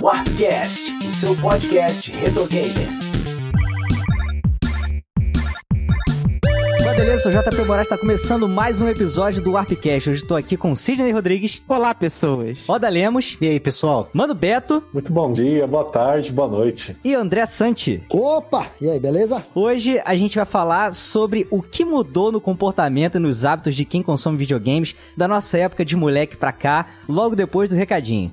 Warpcast, o seu podcast retro gamer. beleza? Sou JP Moraes, está começando mais um episódio do Warpcast. Hoje estou aqui com Sidney Rodrigues. Olá, pessoas. Oda Lemos. E aí, pessoal? Mano Beto. Muito bom dia, boa tarde, boa noite. E André Santi. Opa! E aí, beleza? Hoje a gente vai falar sobre o que mudou no comportamento e nos hábitos de quem consome videogames da nossa época de moleque pra cá, logo depois do recadinho.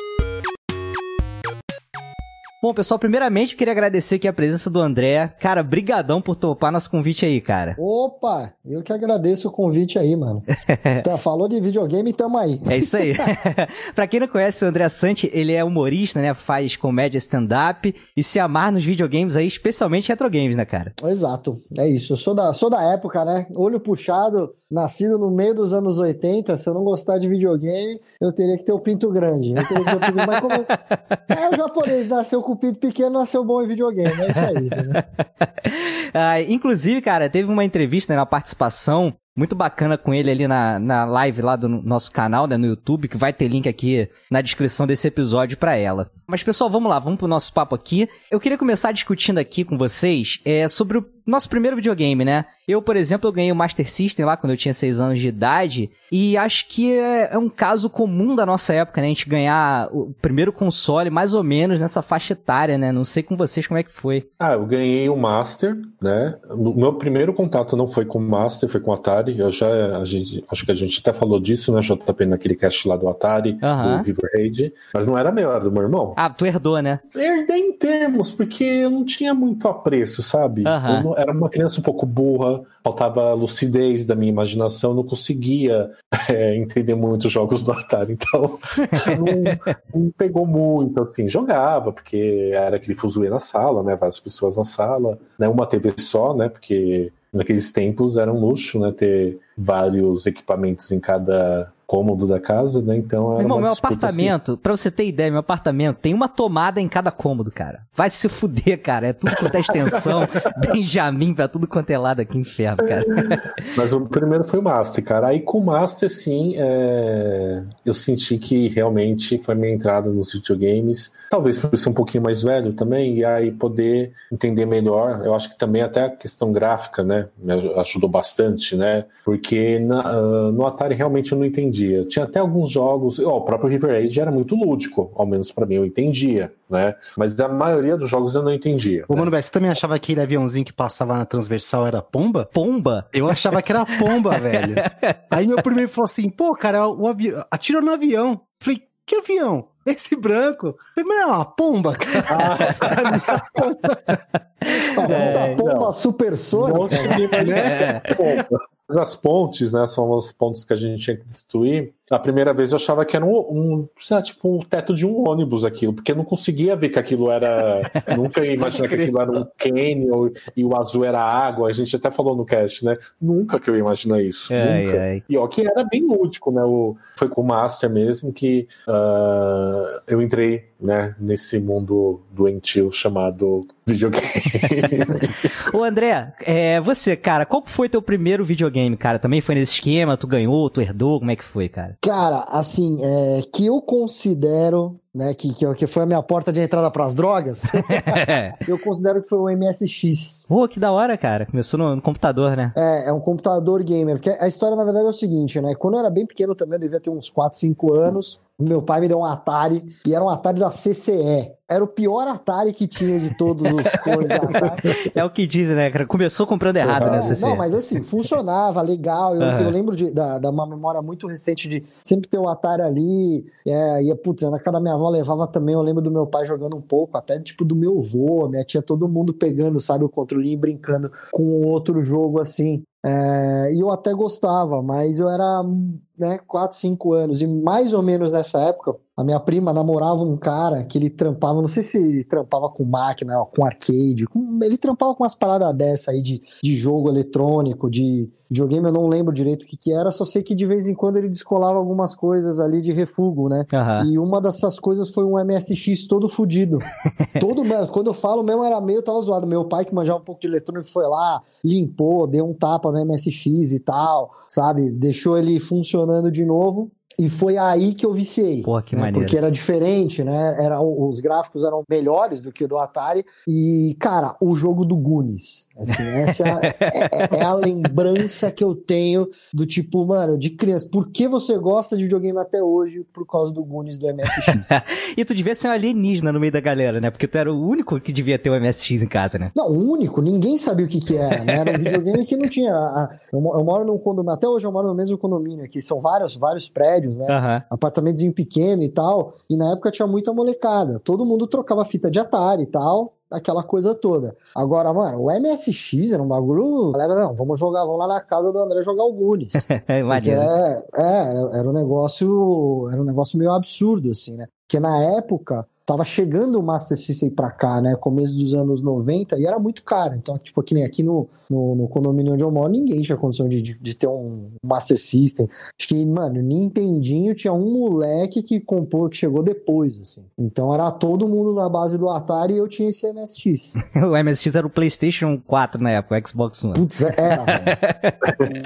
Bom, pessoal, primeiramente queria agradecer aqui a presença do André. Cara, brigadão por topar nosso convite aí, cara. Opa, eu que agradeço o convite aí, mano. então, falou de videogame, tamo aí. É isso aí. pra quem não conhece o André Sante, ele é humorista, né? Faz comédia stand-up e se amar nos videogames aí, especialmente retro games, né, cara? Exato, é isso. Eu sou da, sou da época, né? Olho puxado, nascido no meio dos anos 80, se eu não gostar de videogame, eu teria que ter o pinto grande. Eu teria que ter o pinto... Mas como é o japonês nasceu com o pinto pequeno, nasceu bom em videogame, é isso aí. Né? ah, inclusive, cara, teve uma entrevista, né, uma participação muito bacana com ele ali na, na live lá do nosso canal, né, no YouTube, que vai ter link aqui na descrição desse episódio para ela. Mas pessoal, vamos lá, vamos pro nosso papo aqui. Eu queria começar discutindo aqui com vocês é, sobre o nosso primeiro videogame, né? Eu, por exemplo, eu ganhei o Master System lá quando eu tinha 6 anos de idade, e acho que é, é, um caso comum da nossa época, né? A gente ganhar o primeiro console mais ou menos nessa faixa etária, né? Não sei com vocês como é que foi. Ah, eu ganhei o Master, né? O meu primeiro contato não foi com o Master, foi com o Atari. Eu já, a gente, acho que a gente até falou disso, né, JP, naquele cast lá do Atari, uhum. do River Raid, mas não era meu, era do meu irmão. Ah, tu herdou, né? Herdei em termos, porque eu não tinha muito apreço, sabe? Uhum. Eu era uma criança um pouco burra, faltava lucidez da minha imaginação, não conseguia é, entender muito os jogos do Atari, então não, não, pegou muito, assim, jogava, porque era aquele fuzuê na sala, né, várias pessoas na sala, né, uma TV só, né, porque naqueles tempos era um luxo, né, ter vários equipamentos em cada cômodo da casa, né? Então era Irmão, meu apartamento, assim. pra você ter ideia, meu apartamento tem uma tomada em cada cômodo, cara. Vai se fuder, cara. É tudo quanto é extensão, Benjamin pra tudo quanto é lado aqui, inferno, cara. Mas o primeiro foi o Master, cara. Aí com o Master, sim, é... eu senti que realmente foi minha entrada nos videogames. Talvez por ser um pouquinho mais velho também, e aí poder entender melhor. Eu acho que também até a questão gráfica, né? Me ajudou bastante, né? Porque na, uh, no Atari realmente eu não entendi entendia. Tinha até alguns jogos, ó, o próprio River Age era muito lúdico, ao menos para mim, eu entendia, né? Mas a maioria dos jogos eu não entendia. Ô, né? Mano, você também achava que aquele aviãozinho que passava na transversal era pomba? Pomba? Eu achava que era pomba, velho. Aí meu primeiro falou assim, pô, cara, o avião, atirou no avião. Falei, que avião? Esse branco? Falei, mas é uma pomba, cara. Ah. é, pomba não. supersônica. Né? É. Pomba. As pontes, né, as famosas pontes que a gente tinha que destruir, a primeira vez eu achava que era um, um sei lá, tipo, o teto de um ônibus aquilo, porque eu não conseguia ver que aquilo era. nunca ia imaginar que aquilo era um canyon e o azul era água. A gente até falou no cast, né? Nunca que eu ia imaginar isso. Ai, nunca. Ai. E ó, que era bem lúdico, né? O, foi com o Master mesmo que uh, eu entrei né, nesse mundo doentio chamado videogame. Ô André, é, você, cara, qual foi teu primeiro videogame, cara? Também foi nesse esquema? Tu ganhou, tu herdou? Como é que foi, cara? Cara, assim, é, que eu considero né, que, que, foi a minha porta de entrada para as drogas, eu considero que foi o MSX. Pô, que da hora, cara. Começou no, no, computador, né? É, é um computador gamer. Porque a história, na verdade, é o seguinte, né? Quando eu era bem pequeno também, eu devia ter uns 4, 5 anos. Meu pai me deu um Atari, e era um Atari da CCE. Era o pior Atari que tinha de todos os cores da Atari. É o que dizem, né, cara? Começou comprando errado, né, CCE. Não, mas assim, funcionava, legal. Eu, uhum. eu lembro de, da, da, uma memória muito recente de sempre ter o Atari ali. É, e, putz, na casa da minha avó levava também, eu lembro do meu pai jogando um pouco, até tipo do meu avô, minha tia, todo mundo pegando, sabe, o controlinho e brincando com outro jogo assim. É, e eu até gostava, mas eu era né, 4, 5 anos, e mais ou menos nessa época, A minha prima namorava um cara que ele trampava, não sei se ele trampava com máquina, com arcade, com- ele trampava com umas paradas dessa aí de, de jogo eletrônico, de videogame, eu não lembro direito o que que era, só sei que de vez em quando ele descolava algumas coisas ali de refúgio, né? Aham. E uma dessas coisas foi um MSX todo fudido. todo, quando eu falo mesmo, era meio, tava zoado. Meu pai, que manjava um pouco de eletrônico, foi lá, limpou, deu um tapa no MSX e tal, sabe? Deixou ele funcionando de novo. E foi aí que eu viciei. Porra, que né? maneiro. Porque era diferente, né? Era, os gráficos eram melhores do que o do Atari. E, cara, o jogo do Goonies. Assim, essa é a, é- é a lembrança que eu tenho do tipo, mano, de criança. Por que você gosta de videogame até hoje? Por causa do Goonies do MSX. E tu devia ser um alienígena no meio da galera, né? Porque tu era o único que devia ter um MSX em casa, né? Não, o único, ninguém sabia o que que era, né? Era um videogame que não tinha. a- Eu, mo- eu moro num condomínio, até hoje eu moro no mesmo condomínio aqui, são vários, vários prédios, né? Aham. Apartamentozinho pequeno e tal, e na época tinha muita molecada. Todo mundo trocava fita de Atari e tal, aquela coisa toda. Agora, mano, o MSX era um bagulho. Galera, não, vamos jogar, vamos lá na casa do André jogar o Goonies. Porque Maneiro. é, é, era um negócio, era um negócio meio absurdo, assim, né? Porque na época tava chegando o Master System pra cá, né? Começo dos anos 90 e era muito caro. Então, tipo, aqui, nem aqui no, no, no condomínio onde eu moro, ninguém tinha condição de, de, de ter um Master System. Acho que, mano, Nintendinho tinha um moleque que comprou, que chegou depois, assim. Então era todo mundo na base do Atari e eu tinha esse MSX. O MSX era o PlayStation 4 na época, o Xbox One. Putz, é- era, velho.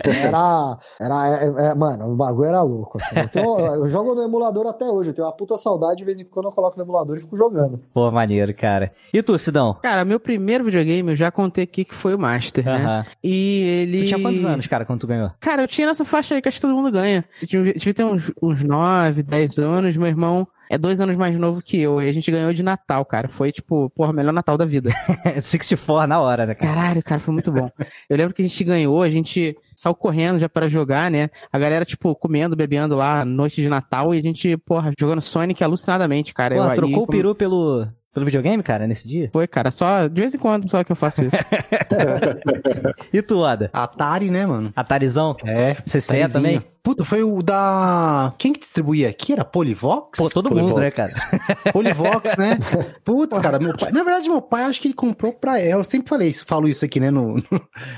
Era. Era. é- é- mano, o bagulho era louco. assim. Então, eu jogo no emulador até hoje. Eu tenho uma puta saudade, de vez em quando eu coloco no emulador e fico jogando. Pô, maneiro, cara. E tu, Sidão? Cara, meu primeiro videogame, eu já contei aqui que foi o Master, né? Aham. E ele. Tu tinha quantos anos, cara, quando tu ganhou? Cara, eu tinha nessa faixa aí que acho que todo mundo ganha. Eu devia ter uns, uns 9, 10 anos. Meu irmão é dois anos mais novo que eu. E a gente ganhou de Natal, cara. Foi, tipo, porra, o melhor Natal da vida. 64 na hora, né, cara? Caralho, cara, foi muito bom. Eu lembro que a gente ganhou, a gente saiu correndo já para jogar, né? A galera, tipo, comendo, bebendo lá, noite de Natal. E a gente, porra, jogando Sonic alucinadamente, cara. Pô, Eu aí, trocou o como- peru pelo, pelo videogame, cara, nesse dia? Foi, cara, só de vez em quando só que eu faço isso. E tu, Oda? Atari, né, mano? Atarizão? É. CCE também? Puta, foi o da. Quem que distribuía aqui? Era Polivox? Pô, todo mundo, né, cara? Polivox, né? Putz, cara, meu pai. Na verdade, meu pai acho que ele comprou pra. Eu sempre falei isso, falo isso aqui, né, no, no-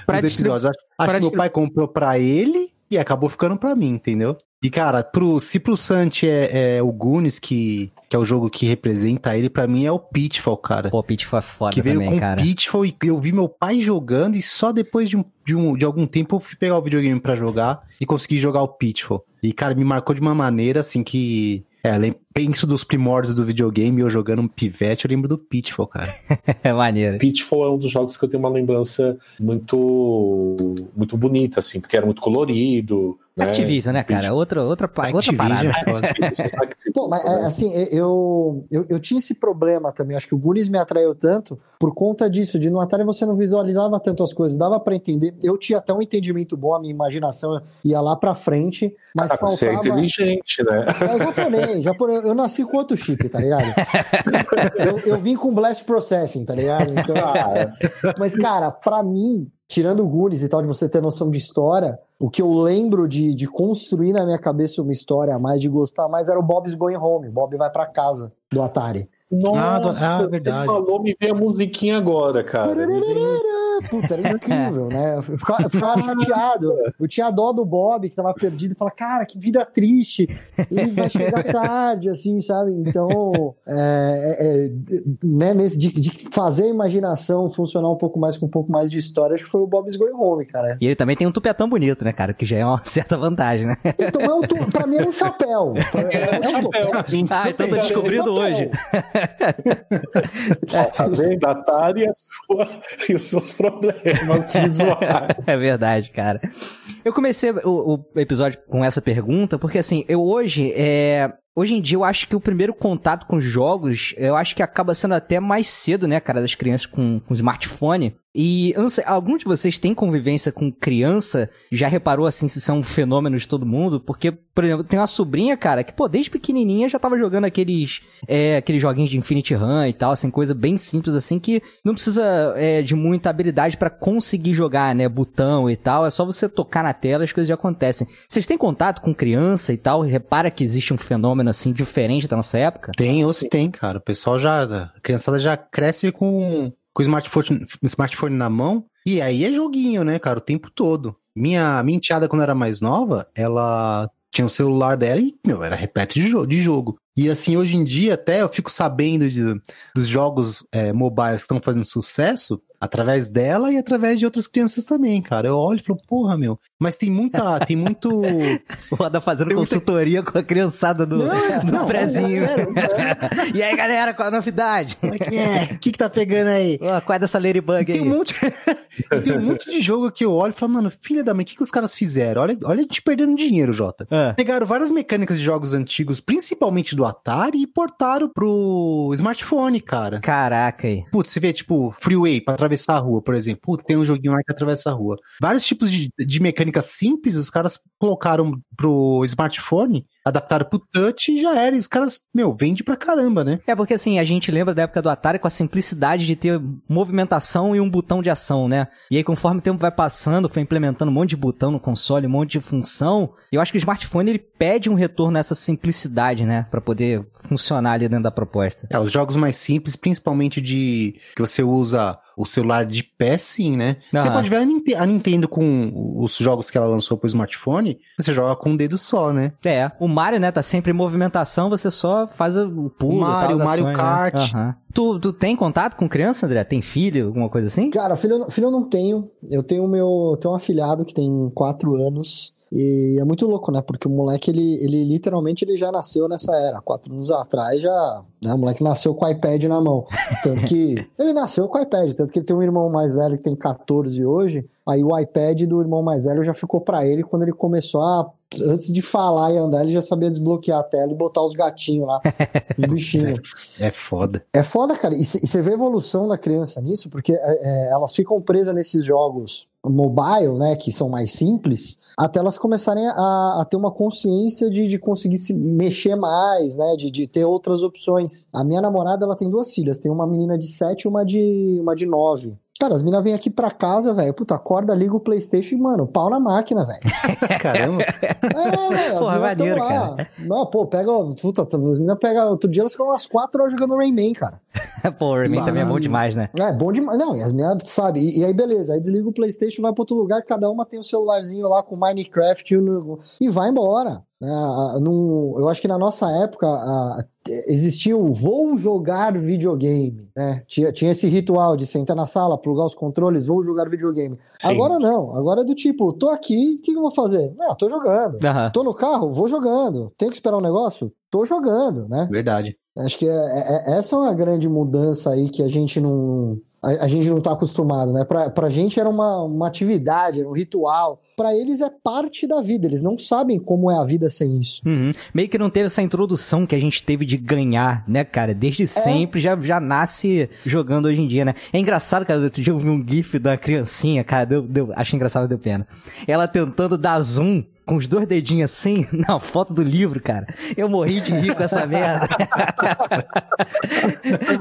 Pra nos distribu- episódios. Acho, acho que meu pai comprou pra ele e acabou ficando pra mim, entendeu? E, cara, pro, se pro Santi é, é o Goonies, que, que é o jogo que representa ele, pra mim é o Pitfall, cara. Pô, Pitch foi foda que veio também, com cara. Pitfall e eu vi meu pai jogando e só depois de, um, de, um, de algum tempo eu fui pegar o videogame pra jogar e consegui jogar o Pitfall. E, cara, me marcou de uma maneira, assim, que... É, lem- penso dos primórdios do videogame, eu jogando um pivete, eu lembro do Pitfall, cara. É maneiro. Pitfall é um dos jogos que eu tenho uma lembrança muito muito bonita, assim, porque era muito colorido. Né? Activision, né, cara? Outra, outra, outra parada. é. Pô, mas é, assim, eu, eu, eu tinha esse problema também. Acho que o Goonies me atraiu tanto por conta disso, de no Atari você não visualizava tanto as coisas, dava pra entender. Eu tinha até um entendimento bom, a minha imaginação ia lá pra frente, mas Ah, você é faltava. inteligente, né? É o japonês, japonês. Eu nasci com outro chip, tá ligado? Eu, eu vim com Blast Processing, tá ligado? Então, mas, cara, pra mim, tirando o Goonies e tal, de você ter noção de história, o que eu lembro de, de construir na minha cabeça uma história a mais, de gostar mais, era o Bob's Going Home. Bob vai pra casa do Atari. Nossa, Ah, você verdade. falou, me veio a musiquinha agora, cara. Puta, era incrível, né? Eu ficava, eu ficava chateado. Eu tinha dó do Bob, que tava perdido, e falava, cara, que vida triste. Ele vai chegar tarde, assim, sabe? Então, é, é, é, né, nesse, de, de fazer a imaginação funcionar um pouco mais com um pouco mais de história, acho que foi o Bob's Going Home, cara. E ele também tem um tupetão bonito, né, cara? Que já é uma certa vantagem, né? Então, é um, tu- pra mim era um chapéu. É um topé. Ah, então tô descobrindo hoje. Tá vendo? Atari e, a sua- e os seus problemas visuais. É verdade, cara. Eu comecei o, o episódio com essa pergunta porque, assim, eu hoje, é... Hoje em dia, eu acho que o primeiro contato com jogos, eu acho que acaba sendo até mais cedo, né, cara, das crianças com, com smartphone. E eu não sei, algum de vocês tem convivência com criança? Já reparou assim se é um fenômeno de todo mundo? Porque, por exemplo, tem uma sobrinha, cara, que, pô, desde pequenininha já tava jogando aqueles, é, aqueles joguinhos de Infinity Run e tal, assim, coisa bem simples, assim, que não precisa é, de muita habilidade pra conseguir jogar, né? Botão e tal, é só você tocar na tela as coisas já acontecem. Vocês têm contato com criança e tal? Repara que existe um fenômeno, assim, diferente da nossa época? Tem, ou se tem, cara. O pessoal já, a criançada já cresce com, com o smartphone, smartphone na mão. E aí é joguinho, né, cara, o tempo todo. Minha, minha enteada, quando era mais nova, ela tinha o celular dela e, meu, era repleto de, jo de jogo. E assim, hoje em dia, até eu fico sabendo de, dos jogos é, mobiles que estão fazendo sucesso através dela e através de outras crianças também, cara. Eu olho e falo, porra, meu. Mas tem muita. Tem muito. O Roda fazendo Tem muita- consultoria com a criançada do, Não, do não, prezinho. é sério, e aí, galera, qual a novidade? Como é que é? O que, que tá pegando aí? Ó, qual é dessa Ladybug Tem aí? um monte, tem um monte de jogo que eu olho e falo, mano, filha da mãe, o que, que os caras fizeram? Olha, olha a gente perdendo dinheiro, Jota. Ah. Pegaram várias mecânicas de jogos antigos, principalmente do Atari, e portaram pro smartphone, cara. Caraca aí. Putz, você vê, tipo, Freeway pra atravessar a rua, por exemplo. Tem um joguinho lá que atravessa a rua. Vários tipos de, de mecânicas simples, os caras colocaram pro smartphone, adaptaram pro touch e já era. E os caras, meu, vende pra caramba, né? É porque assim, a gente lembra da época do Atari com a simplicidade de ter movimentação e um botão de ação, né? E aí, conforme o tempo vai passando, foi implementando um monte de botão no console, um monte de função. E eu acho que o smartphone ele pede um retorno a essa simplicidade, né? Pra poder funcionar ali dentro da proposta. É, os jogos mais simples, principalmente de que você usa o celular de pé, sim, né? Você pode ver a Nintendo com os jogos que ela lançou pro smartphone, você joga com um dedo só, né? É, o Mario, né, tá sempre em movimentação, você só faz o pulo, O Mario, tal, Mario ações, Kart. Né? Aham. Tu, tu tem contato com criança, André? Tem filho, alguma coisa assim? Cara, filho, eu não- filho eu não tenho. Eu tenho meu, eu tenho um afilhado que tem quatro anos. E é muito louco, né? Porque o moleque, ele, ele literalmente ele já nasceu nessa era. Quatro anos atrás já. Né? O moleque nasceu com o iPad na mão. Tanto que. ele nasceu com o iPad. Tanto que ele tem um irmão mais velho que tem 14 hoje. Aí o iPad do irmão mais velho já ficou pra ele quando ele começou a. Antes de falar e andar, ele já sabia desbloquear a tela e botar os gatinhos lá, os bichinhos. É foda. É foda, cara. E você vê a evolução da criança nisso, porque é, é, elas ficam presas nesses jogos mobile, né, que são mais simples, até elas começarem a, a ter uma consciência de, de conseguir se mexer mais, né, de, de ter outras opções. A minha namorada, ela tem duas filhas, tem uma menina de 7 e uma de, uma de 9. Cara, as meninas vêm aqui pra casa, velho, puta, acorda, liga o Playstation e, mano, pau na máquina, velho. Caramba. É, velho, Porra, maneiro, lá. Não, pô, pega, puta, as meninas pegam, outro dia elas ficam umas 4 horas jogando Rayman, cara. Pô, o Rayman também é bom demais, né? É, bom demais. Não, e as minhas, sabe? E, e aí, beleza. Aí desliga o PlayStation, vai pra outro lugar, cada uma tem o celularzinho lá com Minecraft e, e vai embora. Né? Ah, num- eu acho que na nossa época ah, existia o vou jogar videogame, né? Tinha, tinha esse ritual de sentar na sala, plugar os controles, vou jogar videogame. Sim. Agora não. Agora é do tipo, tô aqui, o que, que eu vou fazer? Não, tô jogando. Tô no carro, vou jogando. Tenho que esperar um negócio? Tô jogando, né? Verdade. Acho que é- é- é- essa é uma grande mudança aí que a gente não. A, a gente não tá acostumado, né? Pra, pra gente era uma, uma atividade, era um ritual. Pra eles é parte da vida, eles não sabem como é a vida sem isso. Uhum. Meio que não teve essa introdução que a gente teve de ganhar, né, cara? Desde sempre já, já nasce jogando hoje em dia, né? É engraçado, cara. Outro dia eu vi um gif da criancinha, cara. Deu, deu, achei engraçado, deu pena. Ela tentando dar zoom com os dois dedinhos assim na foto do livro, cara. Eu morri de rir com essa merda.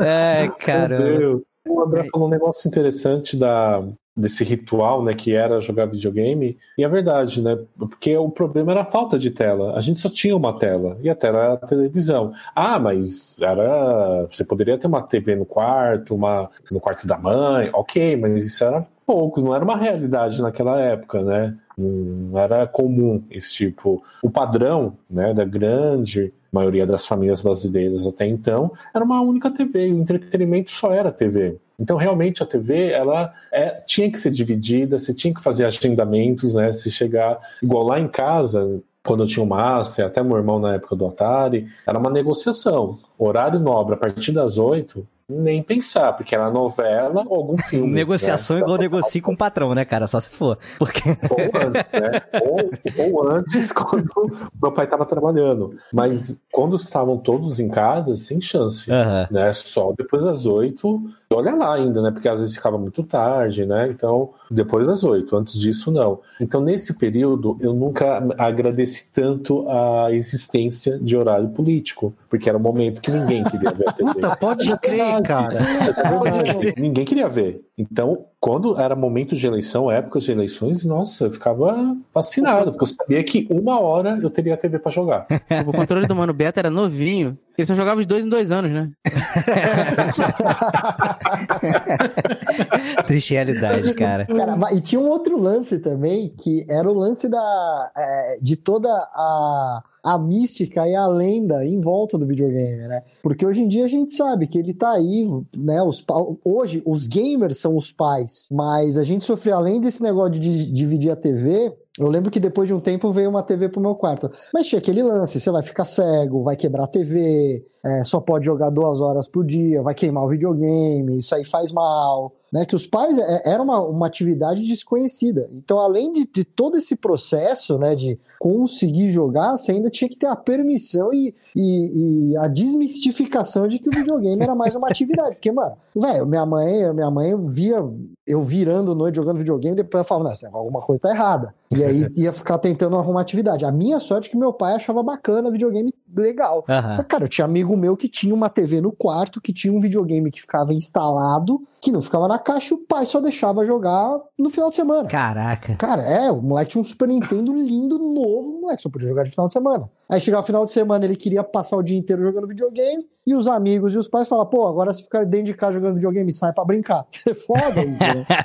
é, cara. Meu Deus. O André falou um negócio interessante da, desse ritual, né, que era jogar videogame, e é verdade, né, porque o problema era a falta de tela. A gente só tinha uma tela, e a tela era a televisão. Ah, mas era, você poderia ter uma TV no quarto, uma no quarto da mãe, ok, mas isso era poucos, não era uma realidade naquela época, né? Não era comum esse tipo. O padrão, né, da grande maioria das famílias brasileiras até então, era uma única TV, o entretenimento só era TV. Então, realmente, a TV, ela é, tinha que ser dividida, você tinha que fazer agendamentos, né? Se chegar, igual lá em casa, quando eu tinha o Master, até meu irmão na época do Atari, era uma negociação. Horário nobre, a partir das oito, nem pensar, porque era novela ou algum filme. Negociação né? igual negocia com o patrão, né, cara? Só se for. Porque. Ou antes, né? Ou, ou antes, quando meu pai estava trabalhando. Mas quando estavam todos em casa, sem chance. Aham. Né? Só depois das oito olha lá ainda, né? Porque às vezes ficava muito tarde, né? Então, depois das oito, antes disso, não. Então, nesse período, eu nunca agradeci tanto a existência de horário político, porque era um momento que ninguém queria ver a TV. Puta, pode crer, cara. É verdade, ninguém queria ver. Então, quando era momento de eleição, épocas de eleições, nossa, eu ficava fascinado, porque eu sabia que uma hora eu teria a TV pra jogar. O controle do Mano Beto era novinho. Ele só jogava os dois em dois anos, né? Triste realidade, cara. Cara, e tinha um outro lance também, que era o lance da, é, de toda a, a mística e a lenda em volta do videogame, né? Porque hoje em dia a gente sabe que ele tá aí, né? Os, hoje, os gamers são os pais, mas a gente sofreu, além desse negócio de di- dividir a TV, eu lembro que depois de um tempo veio uma TV pro meu quarto. Mas tinha aquele lance: você vai ficar cego, vai quebrar a TV, é, só pode jogar duas horas por dia, vai queimar o videogame, isso aí faz mal. Né, que os pais é, era uma, uma atividade desconhecida. Então, além de, de todo esse processo né, de conseguir jogar, você ainda tinha que ter a permissão e, e, e a desmistificação de que o videogame era mais uma atividade. Porque, mano, velho, minha mãe, minha mãe via eu virando noite jogando videogame, depois eu falava, não, alguma coisa tá errada. E aí ia ficar tentando arrumar atividade. A minha sorte é que meu pai achava bacana videogame legal. Mas, Cara, eu tinha amigo meu que tinha uma TV no quarto, que tinha um videogame que ficava instalado, que não ficava na caixa, e o pai só deixava jogar no final de semana. Caraca. Cara, é, o moleque tinha um Super Nintendo lindo, novo, o moleque só podia jogar de final de semana. Aí chegava o final de semana, ele queria passar o dia inteiro jogando videogame, e os amigos e os pais falavam, pô, agora se ficar dentro de casa jogando videogame, sai pra brincar. É foda isso, né?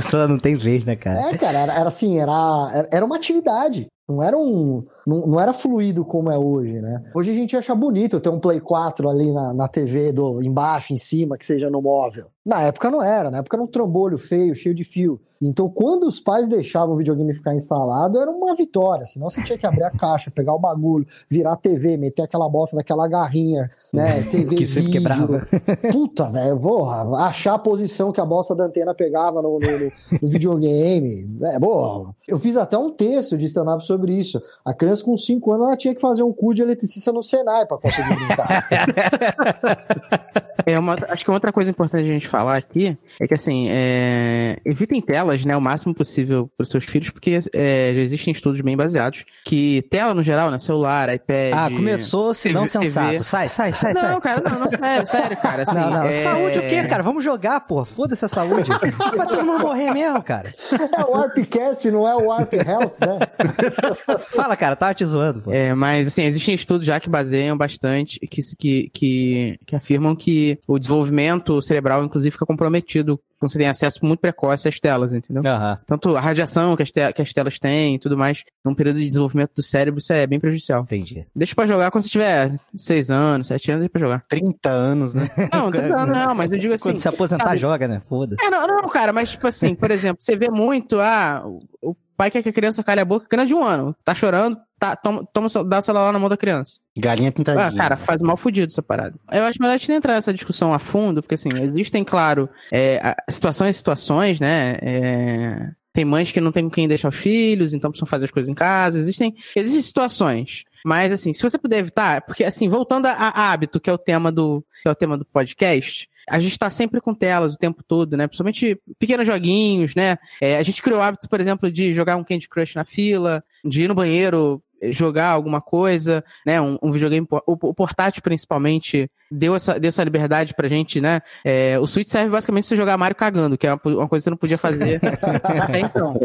Só não tem vez, né, cara? É, cara, era, era assim, era- era uma atividade. Não era um. Não, não era fluido como é hoje, né? Hoje a gente acha bonito ter um Play 4 ali na, na TV do, embaixo, em cima, que seja no móvel. Na época não era, na época era um trombolho feio, cheio de fio. Então, quando os pais deixavam o videogame ficar instalado, era uma vitória. Senão você tinha que abrir a caixa, pegar o bagulho, virar a TV, meter aquela bosta daquela garrinha, né? TV Que sempre vídeo. quebrava. Puta, velho, porra, achar a posição que a bosta da antena pegava no, no- no- no videogame. É, porra. Eu fiz até um texto de stand-up sobre isso. A criança com 5 anos ela tinha que fazer um curso de eletricista no Senai pra conseguir brincar. É uma, acho que outra coisa importante a gente falar aqui é que, assim, é, evitem telas, né, o máximo possível para os seus filhos, porque é, já existem estudos bem baseados que tela, no geral, né, celular, iPad... Ah, começou, se não TV. sensato. Sai, sai, sai, sai. Não, cara, não, não, sério, sério, cara, assim... não, não. é- Saúde o quê, cara? Vamos jogar, porra. Foda-se a saúde. Vai todo mundo morrer mesmo, cara. é o Warpcast, não é o Warp Health, né? Fala, cara, tava te zoando, pô. É, mas assim, existem estudos já que baseiam bastante, que, que, que, que afirmam que o desenvolvimento cerebral, inclusive, fica comprometido quando você tem acesso muito precoce às telas, entendeu? Aham. Tanto a radiação que as, que as telas têm e tudo mais, num período de desenvolvimento do cérebro, isso é bem prejudicial. Entendi. Deixa pra jogar quando você tiver 6 anos, 7 anos, deixa pra jogar. 30 anos, né? Não, não, não, mas eu digo assim. Quando se aposentar, sabe? joga, né? Foda-se. É, não, não, cara, mas tipo assim, por exemplo, você vê muito, ah, o o pai quer que a criança calhe a boca, criança de um ano, tá chorando, tá, toma, toma, dá o celular na mão da criança. Galinha pintadinha. Ah, cara, faz mal fudido essa parada. Eu acho melhor a gente não entrar nessa discussão a fundo, porque assim, existem, claro, é, situações e situações, né? é, tem mães que não tem com quem deixar os filhos, então precisam fazer as coisas em casa. Existem, existem situações. Mas, assim, se você puder evitar, porque, assim, voltando a, a hábito, que é o tema do, que é o tema do podcast, a gente tá sempre com telas o tempo todo, né? Principalmente pequenos joguinhos, né? É, a gente criou o hábito, por exemplo, de jogar um Candy Crush na fila, de ir no banheiro eh, jogar alguma coisa, né? Um, um videogame, o, o portátil principalmente, deu essa, deu essa liberdade pra gente, né? É, o Switch serve basicamente pra você jogar Mario cagando, que é uma, uma coisa que você não podia fazer até então.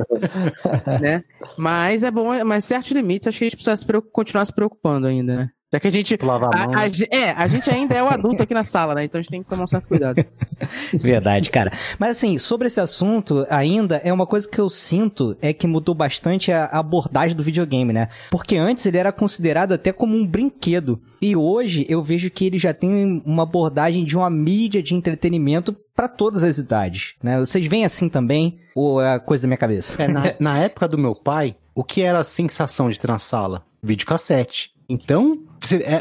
né? Mas é bom, mas certos limites, acho que a gente precisa se continuar se preocupando ainda, né? Já que a gente. Lava a. A, a ge- é, a gente ainda é o adulto aqui na sala, né? Então a gente tem que tomar um certo cuidado. Verdade, cara. Mas assim, sobre esse assunto, ainda é uma coisa que eu sinto é que mudou bastante a abordagem do videogame, né? Porque antes ele era considerado até como um brinquedo. E hoje eu vejo que ele já tem uma abordagem de uma mídia de entretenimento pra todas as idades, né? Vocês veem assim também? Ou é coisa da minha cabeça? É, na, na época do meu pai, o que era a sensação de ter na sala? Videocassete. Então,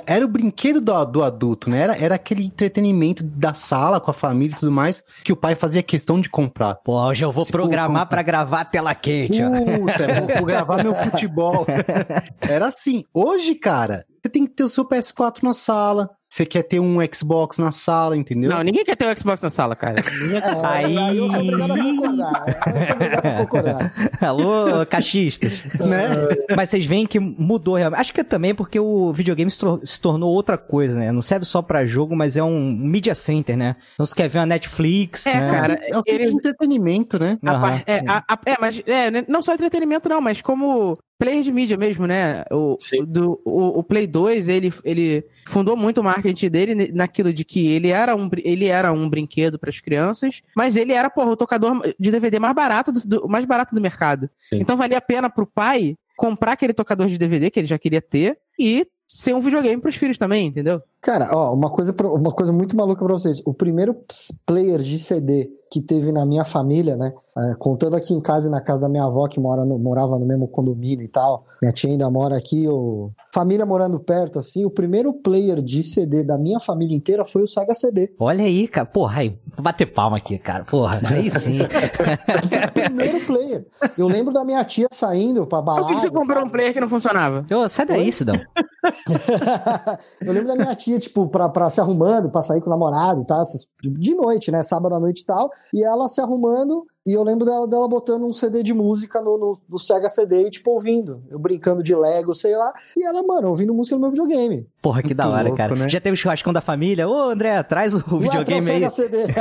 era o brinquedo do, do adulto, né? Era, era aquele entretenimento da sala com a família e tudo mais, que o pai fazia questão de comprar. Pô, hoje eu vou Se programar pra gravar a tela quente. Puta, vou, vou gravar meu futebol. Era assim. Hoje, cara, você tem que ter o seu PS4 na sala, você quer ter um Xbox na sala, entendeu? Não, ninguém quer ter o Xbox na sala, cara. Ninguém- É, Aí- eu sou obrigado a concordar. Eu sou obrigado a concordar. Alô, cachistas. né? Mas vocês veem que mudou realmente. Acho que é também porque o videogame se, tor- se tornou outra coisa, né? Não serve só pra jogo, mas é um media center, né? Então você quer ver uma Netflix, É, né? cara, É o tipo ele- de entretenimento, né? Par- é, a- a- é, mas é, não só entretenimento, não, mas como player de mídia mesmo, né? O, Sim. do, o, o Play 2, ele, ele fundou muito o marketing dele naquilo de que ele era um, ele era um brinquedo para as crianças, mas ele era, porra, o tocador de DVD mais barato do, do- mais barato do mercado. Sim. Então valia a pena pro pai comprar aquele tocador de DVD que ele já queria ter e ser um videogame pros filhos também, entendeu? Cara, ó, uma coisa, uma coisa muito maluca pra vocês. O primeiro player de CD que teve na minha família, né? é, contando aqui em casa e na casa da minha avó, que mora no- morava no mesmo condomínio e tal. Minha tia ainda mora aqui, o... família morando perto, assim. O primeiro player de CD da minha família inteira foi o Sega CD. Olha aí, cara. Porra, aí, vou bater palma aqui, cara. Porra, aí sim. O primeiro player. Eu lembro da minha tia saindo pra Por balada. que que você comprou um sabe? player que não funcionava? Ô, sai daí, Sidão. eu lembro da minha tia, tipo, pra, pra se arrumando, pra sair com o namorado essas- de noite, né? Sábado à noite e tal. E ela se arrumando, e eu lembro dela, dela botando um CD de música no, no, no Sega CD e, tipo, ouvindo. Eu brincando de Lego, sei lá. E ela, mano, ouvindo música no meu videogame. Porra, que da hora, louco, cara. né? Já teve o churrascão da família? Ô, André, traz o Ué, videogame trouxe aí. o Sega CD.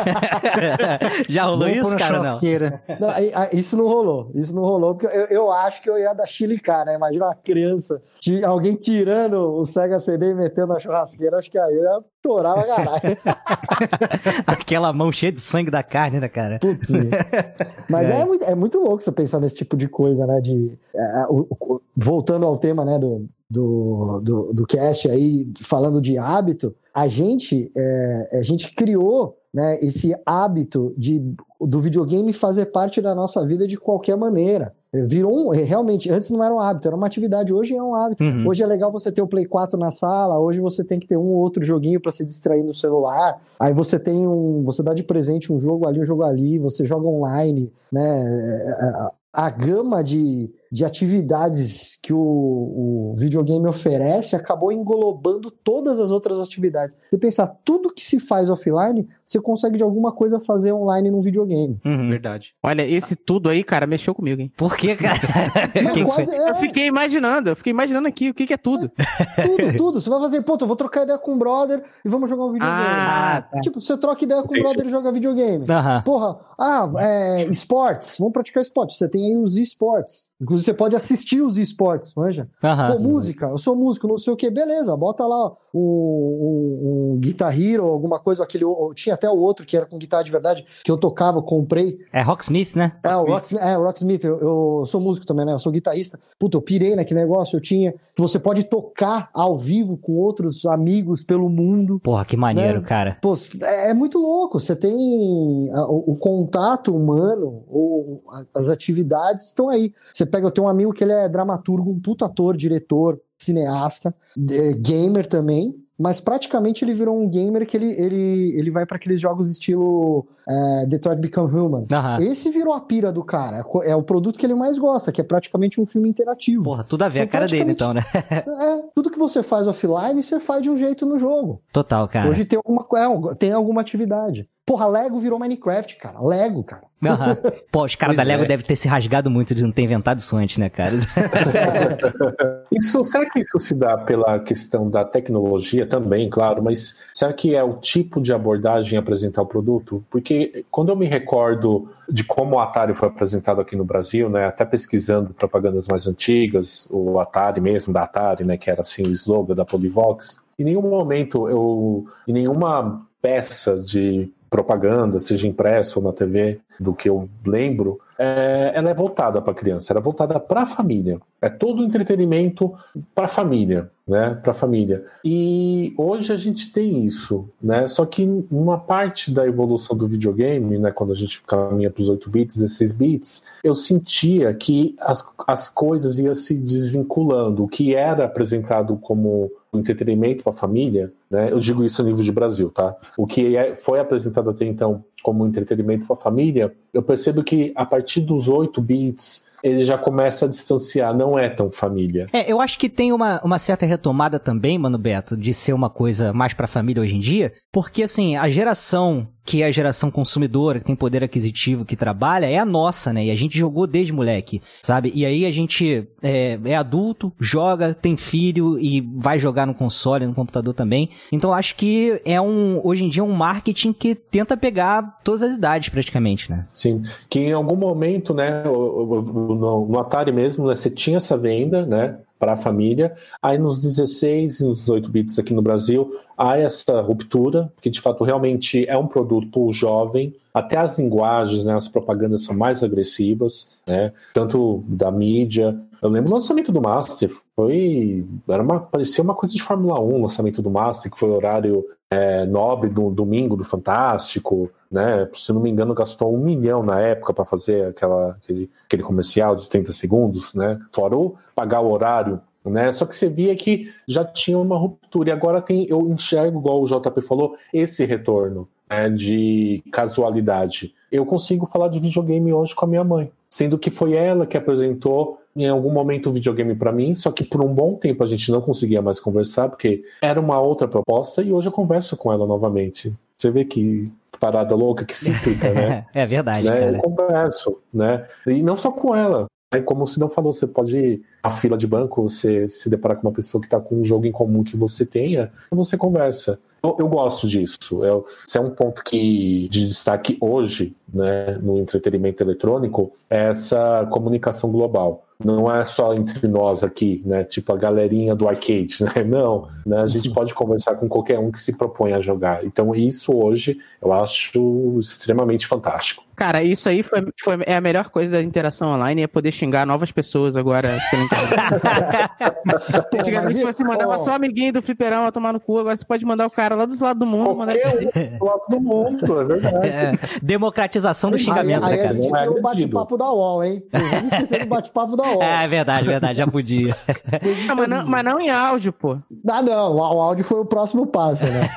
Já rolou Vamos isso, cara? Não. churrasqueira. Não, isso não rolou. Isso não rolou, porque eu, eu acho que eu ia dar chilicar, né? Imagina uma criança, alguém tirando o Sega CD e metendo na churrasqueira. Acho que aí eu ia chorar pra caralho. Aquela mão cheia de sangue da carne, né, cara? Putz. Mas é. muito, é muito louco você pensar nesse tipo de coisa, né? De, é, o- o- voltando ao tema, né, do, do, do, do cast aí, falando de hábito, a gente, é, a gente criou né, esse hábito de, do videogame fazer parte da nossa vida de qualquer maneira. Virou um, realmente, antes não era um hábito, era uma atividade, hoje é um hábito. Uhum. Hoje é legal você ter o Play 4 na sala, hoje você tem que ter um ou outro joguinho para se distrair no celular. Aí você tem um, você dá de presente um jogo ali, um jogo ali, você joga online, né? A, a gama de, de atividades que o, o videogame oferece acabou englobando todas as outras atividades. Você pensar, tudo que se faz offline, você consegue de alguma coisa fazer online num videogame. Uhum. Verdade. Olha, esse tudo aí, cara, mexeu comigo, hein? Por que, cara? Quase é, Eu fiquei imaginando, eu fiquei imaginando aqui o que, que é tudo. tudo, tudo. Você vai fazer, pô, eu vou trocar ideia com o brother e vamos jogar um videogame. Ah, tá. Tipo, você troca ideia com o Entendi. brother e joga videogame. Aham. Porra, ah, é, esportes, vamos praticar esportes. Você tem aí os esportes. Inclusive, você pode assistir os esportes, manja? Aham. Pô, música, eu sou músico, não sei o que, beleza, bota lá um, um, um Guitar Hero, alguma coisa, aquele, o- tinha até o outro que era com guitarra de verdade, que eu tocava, comprei. É Rocksmith, né? É, o Rocksmith, é, Rocksmith eu, eu sou músico também, né? Eu sou guitarrista. Puta, eu pirei naquele negócio, eu tinha. Você pode tocar ao vivo com outros amigos pelo mundo. Porra, que maneiro, Né? cara. Pô, é, é muito louco. Você tem o, o contato humano, ou as atividades estão aí. Você pega, eu tenho um amigo que ele é dramaturgo, um puta ator, diretor, cineasta, gamer também. Mas praticamente ele virou um gamer que ele, ele, ele vai para aqueles jogos estilo é, Detroit Become Human. Aham. Esse virou a pira do cara. É É o produto que ele mais gosta, que é praticamente um filme interativo. Porra, tudo a ver a Então, cara dele, então, né? É, tudo que você faz offline, você faz de um jeito no jogo. Total, cara. Hoje tem alguma, é, tem alguma atividade. Porra, Lego virou Minecraft, cara. Lego, cara. Aham. Pô, os caras da Lego é. devem ter se rasgado muito de não ter inventado isso antes, né, cara? Isso, será que isso se dá pela questão da tecnologia também, claro, mas será que é o tipo de abordagem em apresentar o produto? Porque quando eu me recordo de como o Atari foi apresentado aqui no Brasil, né, até pesquisando propagandas mais antigas, o Atari mesmo, da Atari, né, que era assim o slogan da Polivox, em nenhum momento eu, em nenhuma peça de propaganda, seja impresso ou na TV, do que eu lembro, é, ela é voltada para a criança, ela é voltada para a família. É todo entretenimento para a família, né? Para a família. E hoje a gente tem isso, né? Só que uma parte da evolução do videogame, né? Quando a gente caminha para os 8 bits, 16 bits, eu sentia que as, as coisas iam se desvinculando. O que era apresentado como entretenimento para a família, né? Eu digo isso a nível de Brasil, tá? O que é- foi apresentado até então como entretenimento para a família, eu percebo que a partir dos 8 bits, ele já começa a distanciar, não é tão família. É, eu acho que tem uma, uma certa retomada também, mano Beto, de ser uma coisa mais pra família hoje em dia, porque assim, a geração que é a geração consumidora, que tem poder aquisitivo, que trabalha, é a nossa, né? E a gente jogou desde moleque, sabe? E aí a gente é, é adulto, joga, tem filho e vai jogar no console, no computador também. Então acho que é um, hoje em dia, um marketing que tenta pegar todas as idades praticamente, né? Sim, que em algum momento, né, no, no Atari mesmo, né, você tinha essa venda, né, para a família. Aí nos 16 e nos 18 bits aqui no Brasil, há essa ruptura, que de fato realmente é um produto para o jovem. Até as linguagens, né, as propagandas são mais agressivas, né, tanto da mídia. Eu lembro o lançamento do Master, foi. Era uma, parecia uma coisa de Fórmula 1, o lançamento do Master, que foi horário é, nobre do domingo do Fantástico, né? Se não me engano, gastou um milhão na época para fazer aquela, aquele, aquele comercial de 30 segundos, né? Fora o pagar o horário né? Só que você via que já tinha uma ruptura. E agora tem, eu enxergo, igual o JP falou, esse retorno né, de casualidade. Eu consigo falar de videogame hoje com a minha mãe, sendo que foi ela que apresentou em algum momento o videogame para mim, só que por um bom tempo a gente não conseguia mais conversar, porque era uma outra proposta, e hoje eu converso com ela novamente. Você vê que parada louca, que cíclica, né? é verdade, né? cara. Eu converso, né? E não só com ela, é como se não falou, você pode ir à fila de banco, você se deparar com uma pessoa que está com um jogo em comum que você tenha, você conversa. Eu, eu gosto disso. Eu, esse é um ponto que de destaque hoje, né, no entretenimento eletrônico, é essa comunicação global. Não é só entre nós aqui, né? Tipo a galerinha do arcade, né? Não, né? A gente pode conversar com qualquer um que se propõe a jogar. Então isso hoje eu acho extremamente fantástico. Cara, isso aí foi, foi é a melhor coisa da interação online, é poder xingar novas pessoas agora pela internet. Antigamente você mandava só amiguinho do fliperão a tomar no cu, agora você pode mandar o cara lá dos lados do mundo. Mandar... do lado do mundo, é verdade. É, democratização do xingamento, aí, aí né, cara? a gente é tem o bate-papo da UOL, hein? Não vamos esquecer do bate-papo da UOL. É verdade, verdade, já podia. Não, mas, não, mas não em áudio, pô. Ah, não, o áudio foi o próximo passo, né?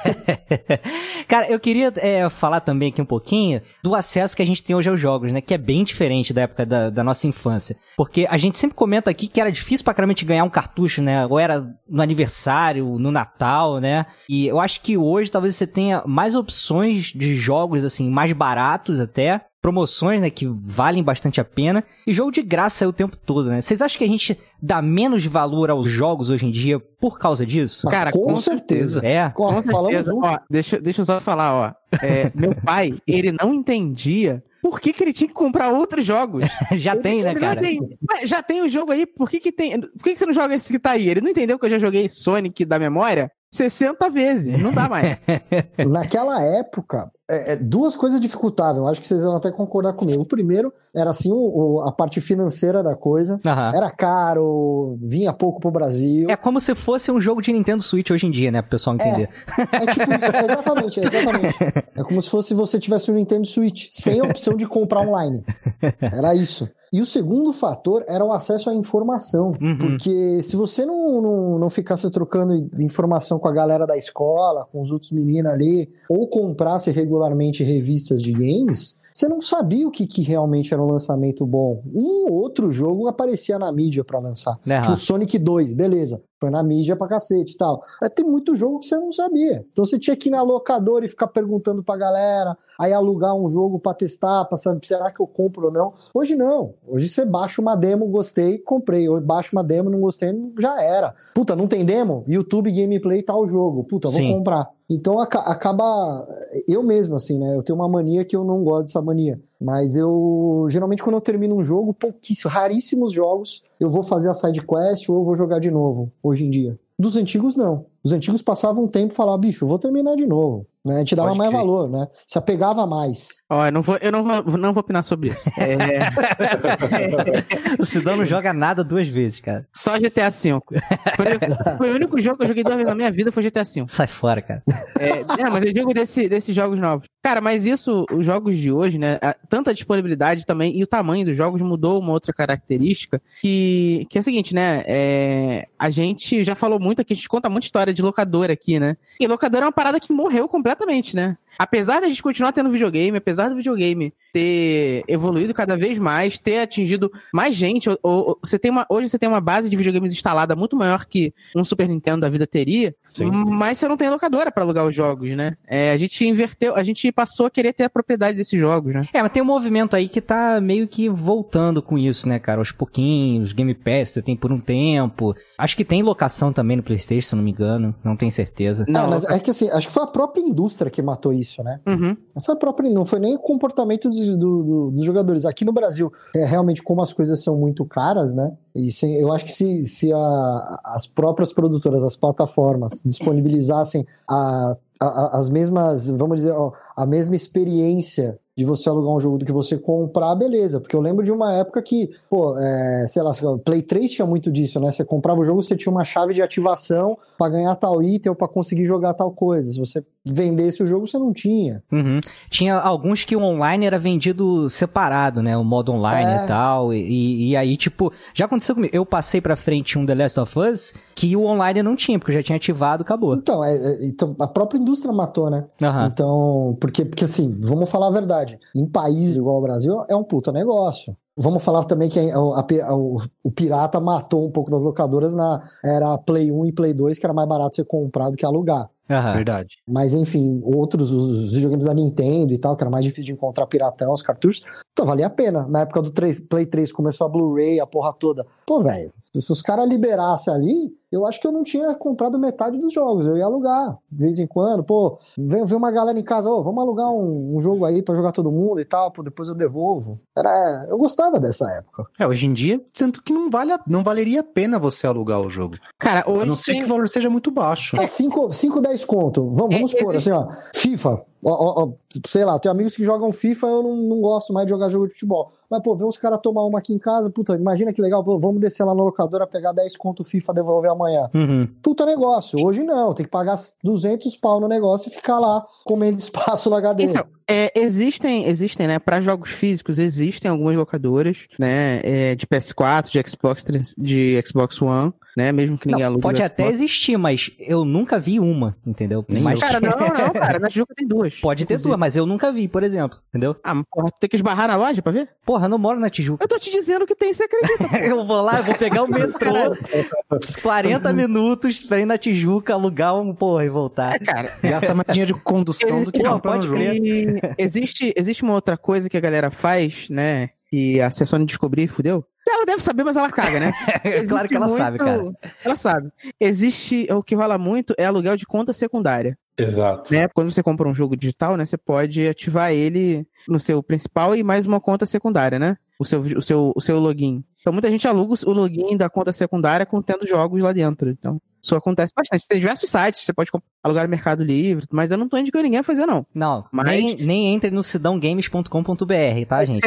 Cara, eu queria é, falar também aqui um pouquinho do acesso que a gente tem hoje aos jogos, né? Que é bem diferente da época da, da nossa infância. Porque a gente sempre comenta aqui que era difícil pra caramba ganhar um cartucho, né? Ou era no aniversário, no Natal, né? E eu acho que hoje talvez você tenha mais opções de jogos, assim, mais baratos até. Promoções, né, que valem bastante a pena. E jogo de graça é o tempo todo, né? Vocês acham que a gente dá menos valor aos jogos hoje em dia por causa disso? Cara, com, com certeza. É. Com- Com certeza. Ó, deixa, deixa eu só falar, ó. É, meu pai, ele não entendia por que, que ele tinha que comprar outros jogos. Já tem, né, Ele cara? Ué, já tem o jogo aí, por que, que tem. Por que, que você não joga esse que tá aí? Ele não entendeu que eu já joguei Sonic da memória 60 vezes. Não dá mais. Naquela época, é, é, duas coisas dificultavam. Acho que vocês vão até concordar comigo. O primeiro era assim o- o- a parte financeira da coisa. Aham. Era caro, vinha pouco pro Brasil. É como se fosse um jogo de Nintendo Switch hoje em dia, né? Pro pessoal entender. É tipo isso, exatamente, é exatamente. É como se fosse você tivesse um Nintendo Switch, sem a opção de comprar online. Era isso. E o segundo fator era o acesso à informação. Uhum. Porque se você não, não, não ficasse trocando informação com a galera da escola, com os outros meninos ali, ou comprasse regularmente revistas de games, você não sabia o que, que realmente era um lançamento bom. Um outro jogo aparecia na mídia pra lançar. Aham. Tipo Sonic 2, beleza. Foi na mídia pra cacete e tal. Mas tem muito jogo que você não sabia. Então você tinha que ir na locadora e ficar perguntando pra galera, aí alugar um jogo pra testar, pra saber, será que eu compro ou não? Hoje não. Hoje você baixa uma demo, gostei, comprei. Hoje baixa uma demo, não gostei, já era. Puta, não tem demo? YouTube Gameplay tá o jogo. Puta, vou Sim. comprar. Então aca- acaba. Eu mesmo, assim, né? Eu tenho uma mania que eu não gosto dessa mania. Mas eu. Geralmente, quando eu termino um jogo, pouquíssimos, raríssimos jogos, eu vou fazer a side quest ou eu vou jogar de novo, hoje em dia. Dos antigos, não. Os antigos passavam um tempo e falavam, bicho, vou terminar de novo. Né? A gente dava Pode mais crer. valor, né? Se apegava mais. Ó, eu não vou, eu não vou, não vou opinar sobre isso. É, O Sidão não joga nada duas vezes, cara. só GTA V. Foi, foi o único jogo que eu joguei duas vezes na minha vida, foi GTA V. Sai fora, cara. É, é, mas eu digo desse, desses jogos novos. Cara, mas isso, os jogos de hoje, né? Tanta disponibilidade também e o tamanho dos jogos mudou uma outra característica que, que é a seguinte, né? É, a gente já falou muito aqui, a gente conta muita história de locadora aqui, né? E locadora é uma parada que morreu completamente, né? Apesar da gente continuar tendo videogame, apesar do videogame ter evoluído cada vez mais, ter atingido mais gente, ou, ou- você tem uma, hoje você tem uma base de videogames instalada muito maior que um Super Nintendo da vida teria, Sim. mas você não tem locadora pra alugar os jogos, né? É, a gente inverteu, a gente passou a querer ter a propriedade desses jogos, né? É, mas tem um movimento aí que tá meio que voltando com isso, né, cara? Aos pouquinhos, Game Pass você tem por um tempo. Acho que tem locação também no PlayStation, se eu não me engano. Não tenho certeza. Não, mas é que assim, acho que foi a própria indústria que matou isso, né? Uhum. Não foi, a própria, não foi nem o comportamento dos, do- do- dos jogadores. Aqui no Brasil, é realmente como as coisas são muito caras, né? E se- eu acho que se, se a- as próprias produtoras, as plataformas, disponibilizassem a- a- as mesmas, vamos dizer, ó, a mesma experiência de você alugar um jogo do que você comprar, beleza. Porque eu lembro de uma época que, pô, é, sei lá, Play 3 tinha muito disso, né? Você comprava o jogo, você tinha uma chave de ativação pra ganhar tal item ou pra conseguir jogar tal coisa. Se você vendesse o jogo, você não tinha. Uhum. Tinha alguns que o online era vendido separado, né? O modo online É. e tal. E, e aí, tipo, já aconteceu comigo. Eu passei pra frente um The Last of Us que o online não tinha, porque eu já tinha ativado, acabou. Então, é- é- então, a própria indústria matou, né? Aham. Então, porque, porque assim, vamos falar a verdade. Em país igual ao Brasil, é um puta negócio. Vamos falar também que a- a- a- o, o pirata matou um pouco das locadoras na era Play 1 e Play 2, que era mais barato você comprar do que alugar. Aham. Verdade. Mas enfim, outros, os videogames da Nintendo e tal, que era mais difícil de encontrar piratão, os cartuchos, então valia a pena. Na época do 3 Play 3 começou a Blu-ray, a porra toda. Pô, velho, se, se os caras liberassem ali, eu acho que eu não tinha comprado metade dos jogos. Eu ia alugar de vez em quando. Pô, vem, vem uma galera em casa, ô, vamos alugar um, um jogo aí pra jogar todo mundo e tal, pô, depois eu devolvo. Era, eu gostava dessa época. É, hoje em dia, tanto que não, vale a- não valeria a pena você alugar o jogo. Cara, A hoje não ser que o valor seja muito baixo. É 5, 10 conto. Vamos, É, vamos supor, existe- assim, ó. FIFA. Ó, sei lá, tenho amigos que jogam FIFA, eu não, não gosto mais de jogar jogo de futebol. Mas, pô, ver uns caras tomar uma aqui em casa, puta, imagina que legal, pô, vamos descer lá na locadora, pegar 10 conto FIFA, devolver amanhã. Uhum. Puta negócio. Hoje não, tem que pagar 200 pau no negócio e ficar lá comendo espaço no HD. Então, é, existem, existem, né, para jogos físicos, existem algumas locadoras, né, é, de PS4, de Xbox, 3 de Xbox One, né, mesmo que ninguém Não, alugue pode até existir, mas eu nunca vi uma, entendeu? Nem mas. Cara, não, não, cara, na Tijuca tem duas. pode ter inclusive. duas, mas eu nunca vi, por exemplo, entendeu? Ah, mas porra, tu tem que esbarrar na loja pra ver? Porra, eu não moro na Tijuca. Eu tô te dizendo que tem, você acredita? Eu vou lá, eu vou pegar o metrô, 40 minutos pra ir na Tijuca, alugar um porra e voltar. cara, Gasta mais dinheiro de condução do que um pode crer. E existe, existe uma outra coisa que a galera faz, né? E a Sessone descobrir, fudeu. Ela deve saber, mas ela caga, né? É claro que ela Existe sabe, muito- cara. Ela sabe. Existe. O que rola muito é aluguel de conta secundária. Exato. Né? Quando você compra um jogo digital, né? Você pode ativar ele no seu principal e mais uma conta secundária, né? O seu, o seu, o seu login. Então muita gente aluga o login da conta secundária contendo jogos lá dentro. Então, isso acontece bastante. Tem diversos sites, você pode alugar no Mercado Livre, mas eu não tô indicando ninguém a fazer, não. Não, Mas- nem, nem entre no sidãogames.com.br, tá, gente?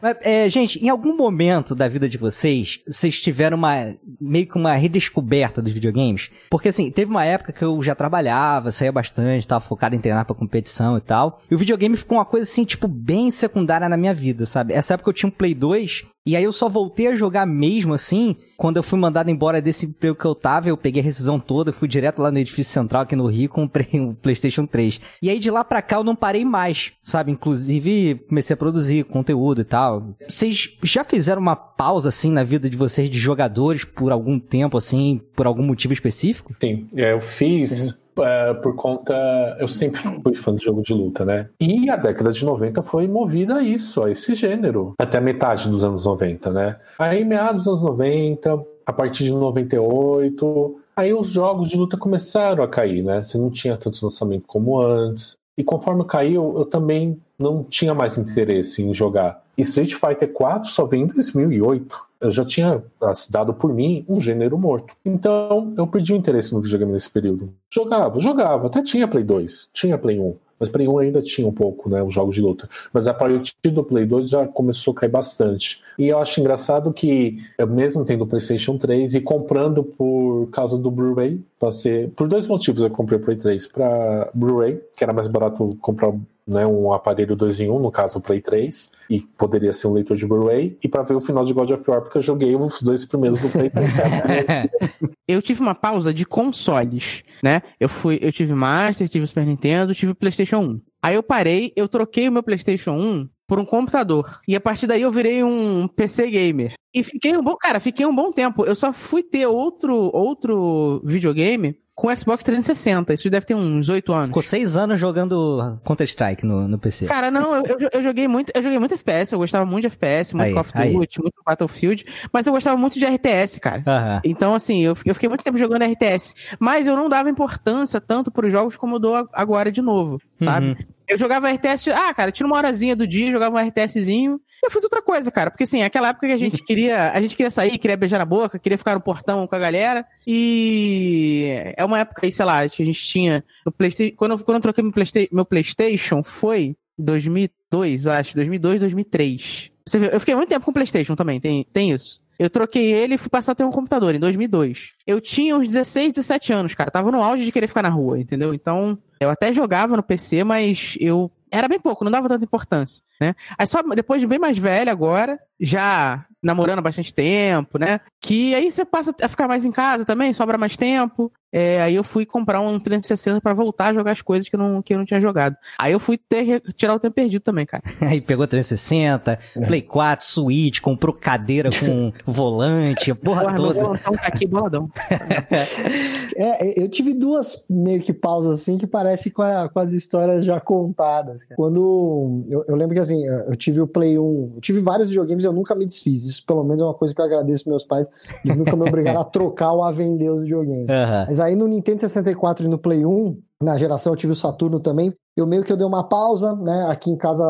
Mas, é, gente, em algum momento da vida de vocês, vocês tiveram uma meio que uma redescoberta dos videogames? Porque assim, teve uma época que eu já trabalhava, saía bastante, tava focado em treinar pra competição e tal. E o videogame ficou uma coisa assim, tipo, bem secundária na minha vida, sabe? Essa época eu tinha um Play 2 e aí eu só voltei a jogar mesmo assim, quando eu fui mandado embora desse emprego que eu tava, eu peguei a rescisão toda, eu fui direto lá no edifício central aqui no Rio e comprei um PlayStation 3. E aí de lá pra cá eu não parei mais, sabe? Inclusive comecei a produzir conteúdo e tal. Vocês já fizeram uma pausa assim na vida de vocês de jogadores por algum tempo assim, por algum motivo específico? Sim, é, eu fiz é, por conta. Eu sempre fui fã de jogo de luta, né? E a década de 90 foi movida a isso, a esse gênero. Até metade dos anos 90, né? Aí, meados dos anos 90, a partir de 98, aí os jogos de luta começaram a cair, né? Você não tinha tantos lançamentos como antes. E conforme caiu, eu também não tinha mais interesse em jogar. E Street Fighter 4 só veio em 2008 eu já tinha dado por mim um gênero morto. Então eu perdi o interesse no videogame nesse período. Jogava, jogava, até tinha Play 2, tinha Play 1. Mas Play 1 ainda tinha um pouco, né? Os jogos de luta. Mas a partir do Play 2 já começou a cair bastante. E eu acho engraçado que, eu mesmo tendo o PlayStation 3 e comprando por causa do Blu-ray, ser. Por dois motivos eu comprei o Play 3. Pra Blu-ray, que era mais barato comprar né, um aparelho 2 em 1, no caso o Play 3, e poderia ser um leitor de Blu-ray, e para ver o final de God of War, porque eu joguei os dois primeiros do Play 3. eu tive uma pausa de consoles, né? Eu fui, eu tive Master, tive Super Nintendo, tive PlayStation 1. Aí eu parei, eu troquei o meu PlayStation 1 por um computador. E a partir daí eu virei um PC gamer. E fiquei um bom, cara, fiquei um bom tempo. Eu só fui ter outro outro videogame com o Xbox 360. Isso deve ter uns oito anos. Ficou seis anos jogando Counter-Strike no, no PC. Cara, não, eu, eu, eu, joguei muito, eu joguei muito FPS, eu gostava muito de FPS, muito Aí, Call of aí. Duty, muito Battlefield, mas eu gostava muito de RTS, cara. Então, assim, eu, eu fiquei muito tempo jogando RTS, mas eu não dava importância tanto pros jogos como eu dou agora de novo, sabe? Uhum. Eu jogava RTS, ah, cara, tira uma horazinha do dia, jogava um RTSzinho, e eu fiz outra coisa, cara, porque assim, aquela época que a gente queria, a gente queria sair, queria beijar na boca, queria ficar no portão com a galera, e é uma época aí, sei lá, que a gente tinha no PlayStation, quando eu, quando eu troquei meu, Playsta- meu PlayStation foi 2002, eu acho, 2002, 2003. Você vê, eu fiquei muito tempo com o PlayStation também, tem, tem isso. Eu troquei ele e fui passar a ter um computador em 2002. Eu tinha uns 16, 17 anos, cara. Tava no auge de querer ficar na rua, entendeu? Então, eu até jogava no PC, mas eu era bem pouco, não dava tanta importância, né? Aí só depois de bem mais velho agora, já namorando há bastante tempo, né? Que aí você passa a ficar mais em casa também, sobra mais tempo. É, aí eu fui comprar um 360 pra voltar a jogar as coisas que eu não, que eu não tinha jogado. Aí eu fui ter, tirar o tempo perdido também, cara. Aí pegou 360, Play 4, Switch, comprou cadeira com volante, a porra Porra, meu toda. bolão tá aqui boladão. É, eu tive duas meio que pausas assim que parece com, a- com as histórias já contadas. cara. Quando eu, eu lembro que assim, eu tive o Play 1, eu tive vários videogames e eu nunca me desfiz. Isso pelo menos é uma coisa que eu agradeço meus pais. Eles nunca me obrigaram a trocar ou a vender os videogames. Aham. Mas aí no Nintendo 64 e no Play 1, na geração eu tive o Saturno também, eu meio que eu dei uma pausa, né? Aqui em casa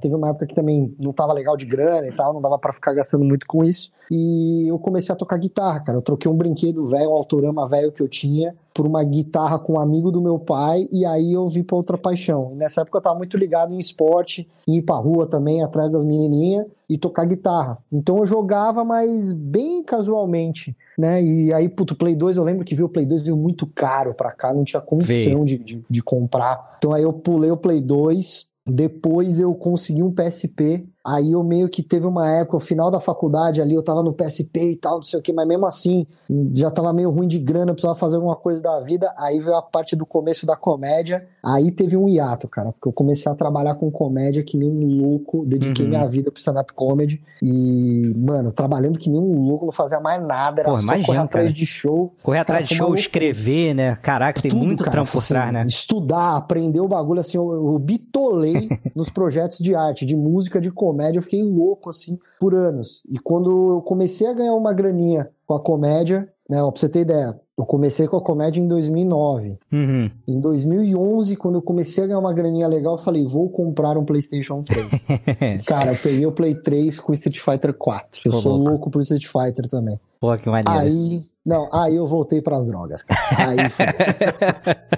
teve uma época que também não tava legal de grana e tal, não dava pra ficar gastando muito com isso. E eu comecei a tocar guitarra, cara. Eu troquei um brinquedo velho, um autorama velho que eu tinha, por uma guitarra com um amigo do meu pai, e aí eu vi pra outra paixão. E nessa época eu tava muito ligado em esporte, em ir pra rua também, atrás das menininhas, e tocar guitarra. Então eu jogava, mas bem casualmente, né? E aí, puto, o Play 2, eu lembro que veio o Play 2, veio muito caro pra cá, não tinha condição de, de, de comprar. Então aí eu pulei o Play 2, depois eu consegui um PSP. Aí eu meio que teve uma época, o final da faculdade ali, eu tava no PSP e tal, não sei o que, mas mesmo assim, já tava meio ruim de grana, precisava fazer alguma coisa da vida. Aí veio a parte do começo da comédia. Aí teve um hiato, cara, porque eu comecei a trabalhar com comédia que nem um louco, dediquei Uhum. minha vida pro stand-up comedy. E, mano, trabalhando que nem um louco, não fazia mais nada, era Porra, só imagino, correr atrás cara. de show. Correr Cara, atrás de foi uma show, escrever, né? Caraca, tem Tudo, muito cara, trampo por assim, trás, né? Estudar, aprender o bagulho, assim, eu, eu bitolei nos projetos de arte, de música, de comédia, eu fiquei louco, assim, por anos. E quando eu comecei a ganhar uma graninha com a comédia, né, ó, pra você ter ideia, eu comecei com a comédia em 2009. Uhum. Em 2011, quando eu comecei a ganhar uma graninha legal, eu falei, vou comprar um PlayStation 3. Cara, eu peguei o Play 3 com Street Fighter 4. Eu Tô sou louco. louco por Street Fighter também. Pô, que maneiro. Aí, não, aí eu voltei pras drogas, cara. Aí fudeu.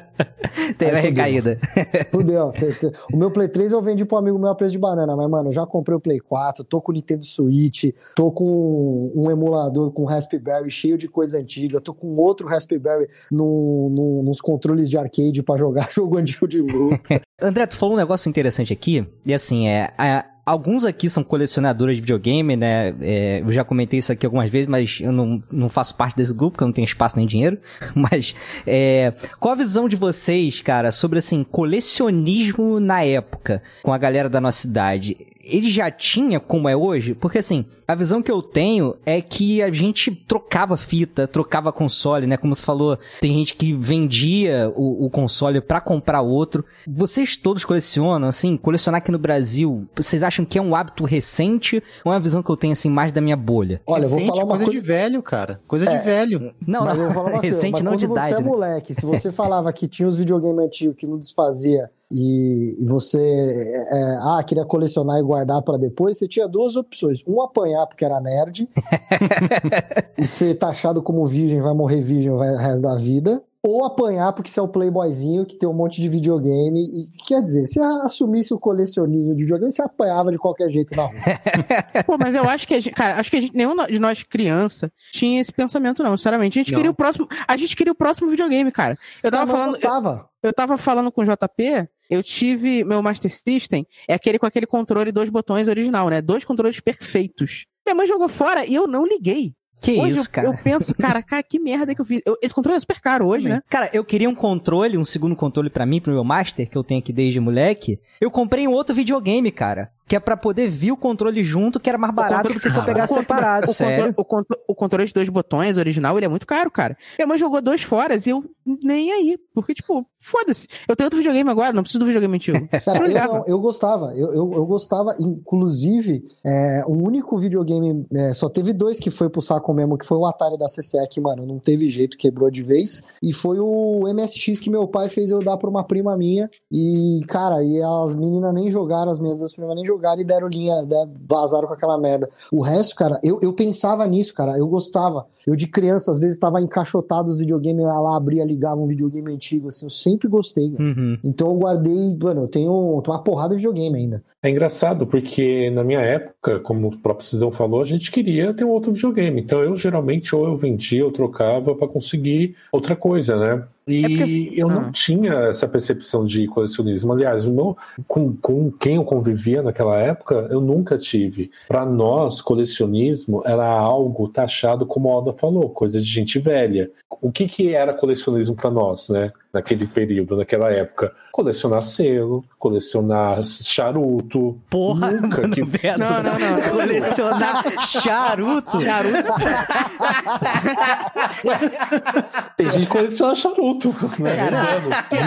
Teve a aí fudeu. recaída. Fudeu. Te- O meu Play 3 eu vendi pro amigo meu a preço de banana, mas, mano, eu já comprei o Play 4, tô com o Nintendo Switch, tô com um emulador com Raspberry cheio de coisa antiga, tô com outro Raspberry no, no- nos controles de arcade pra jogar jogo antigo de luta. André, tu falou um negócio interessante aqui, e assim, é. a- Alguns aqui são colecionadores de videogame, né? É, eu já comentei isso aqui algumas vezes, mas eu não, não faço parte desse grupo, porque eu não tenho espaço nem dinheiro. Mas, é, qual a visão de vocês, cara, sobre, assim, colecionismo na época, com a galera da nossa idade? Ele já tinha como é hoje? Porque, assim, a visão que eu tenho é que a gente trocava fita, trocava console, né? Como você falou, tem gente que vendia o, o console pra comprar outro. Vocês todos colecionam, assim, colecionar aqui no Brasil, vocês acham que é um hábito recente ou é uma visão que eu tenho, assim, mais da minha bolha? Olha, eu vou Recente, falar uma coisa coisa. de velho, cara. Coisa de velho. Não, Mas eu não, vou falar uma coisa, recente mas não de você idade, é né? moleque, se você falava que tinha os videogames antigos que não desfazia e, e você é, ah, queria colecionar e guardar pra depois, você tinha duas opções. Um, apanhar porque era nerd e ser taxado como virgem, vai morrer virgem o resto da vida. Ou apanhar porque você é o playboyzinho que tem um monte de videogame. E, quer dizer, se assumisse o colecionismo de videogame, você apanhava de qualquer jeito na rua. Pô, mas eu acho que a gente, cara, acho que a gente, nenhum de nós criança tinha esse pensamento não, sinceramente. A gente Não. queria o próximo, a gente queria o próximo videogame, cara. Eu tava Cara, falando, eu, eu tava falando com o JP, eu tive meu Master System, é aquele com aquele controle dois botões original, né? Dois controles perfeitos. Minha mãe jogou fora e eu não liguei. Que hoje isso, eu, cara. eu penso, cara, cara, que merda que eu fiz. Eu- esse controle é super caro hoje, né? Cara, eu queria um controle, um segundo controle pra mim, pro meu Master, que eu tenho aqui desde moleque. Eu comprei um outro videogame, cara. Que é pra poder vir o controle junto, que era mais barato controle- do que se eu controle- separado, o sério. Controle, o, contro- o controle de dois botões original, ele é muito caro, cara. Minha mãe jogou dois fora e eu nem aí. Porque, tipo, foda-se. Eu tenho outro videogame agora, não preciso do videogame antigo. Cara, Eu não, eu gostava, eu, eu, eu gostava, inclusive, é, o único videogame, é, só teve dois que foi pro saco mesmo, que foi o Atari da CCE, que, mano, não teve jeito, quebrou de vez, e foi o MSX que meu pai fez eu dar pra uma prima minha, e, cara, e as meninas nem jogaram, as minhas duas primas nem jogaram e deram linha, né, vazaram com aquela merda. O resto, cara, eu, eu pensava nisso, cara, eu gostava. Eu de criança, às vezes, estava encaixotado os videogames, eu ia lá, abria, ligava um videogame antigo, assim, eu sempre gostei. Uhum. Então eu guardei, mano, eu tenho, tenho uma porrada de videogame ainda. É engraçado, porque na minha época, como o próprio Cidão falou, a gente queria ter um outro videogame. Então eu geralmente ou eu vendia ou trocava para conseguir outra coisa, né? E É porque assim- eu não Ah. tinha essa percepção de colecionismo. Aliás, o meu, com, com quem eu convivia naquela época, eu nunca tive. Para nós, colecionismo era algo taxado, como a Alda falou, coisa de gente velha. O que, que era colecionismo para nós, né? Naquele período, naquela época? Colecionar selo, colecionar charuto. Porra, Nunca mano, que- Beto. Não, não, não. Colecionar charuto. Tem gente que coleciona charuto, né?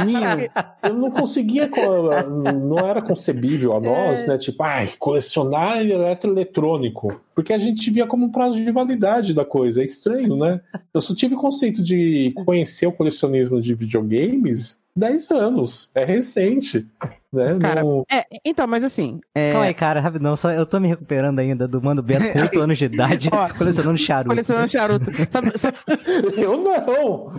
Vinho. Eu não conseguia, co- não era concebível a nós, né? Tipo, ai, colecionar eletroeletrônico. Porque a gente via como um prazo de validade da coisa. É estranho, né? Eu só tive conceito de conhecer o colecionismo de videogames 10 anos. É recente. Né? Cara, Não- É, então, mas assim. É, Calma aí, cara, rapidão. Só, eu tô me recuperando ainda do Mano Beto com 8 anos de idade, Ó, colecionando charuto. colecionando charuto. Sabe, sabe- Eu não!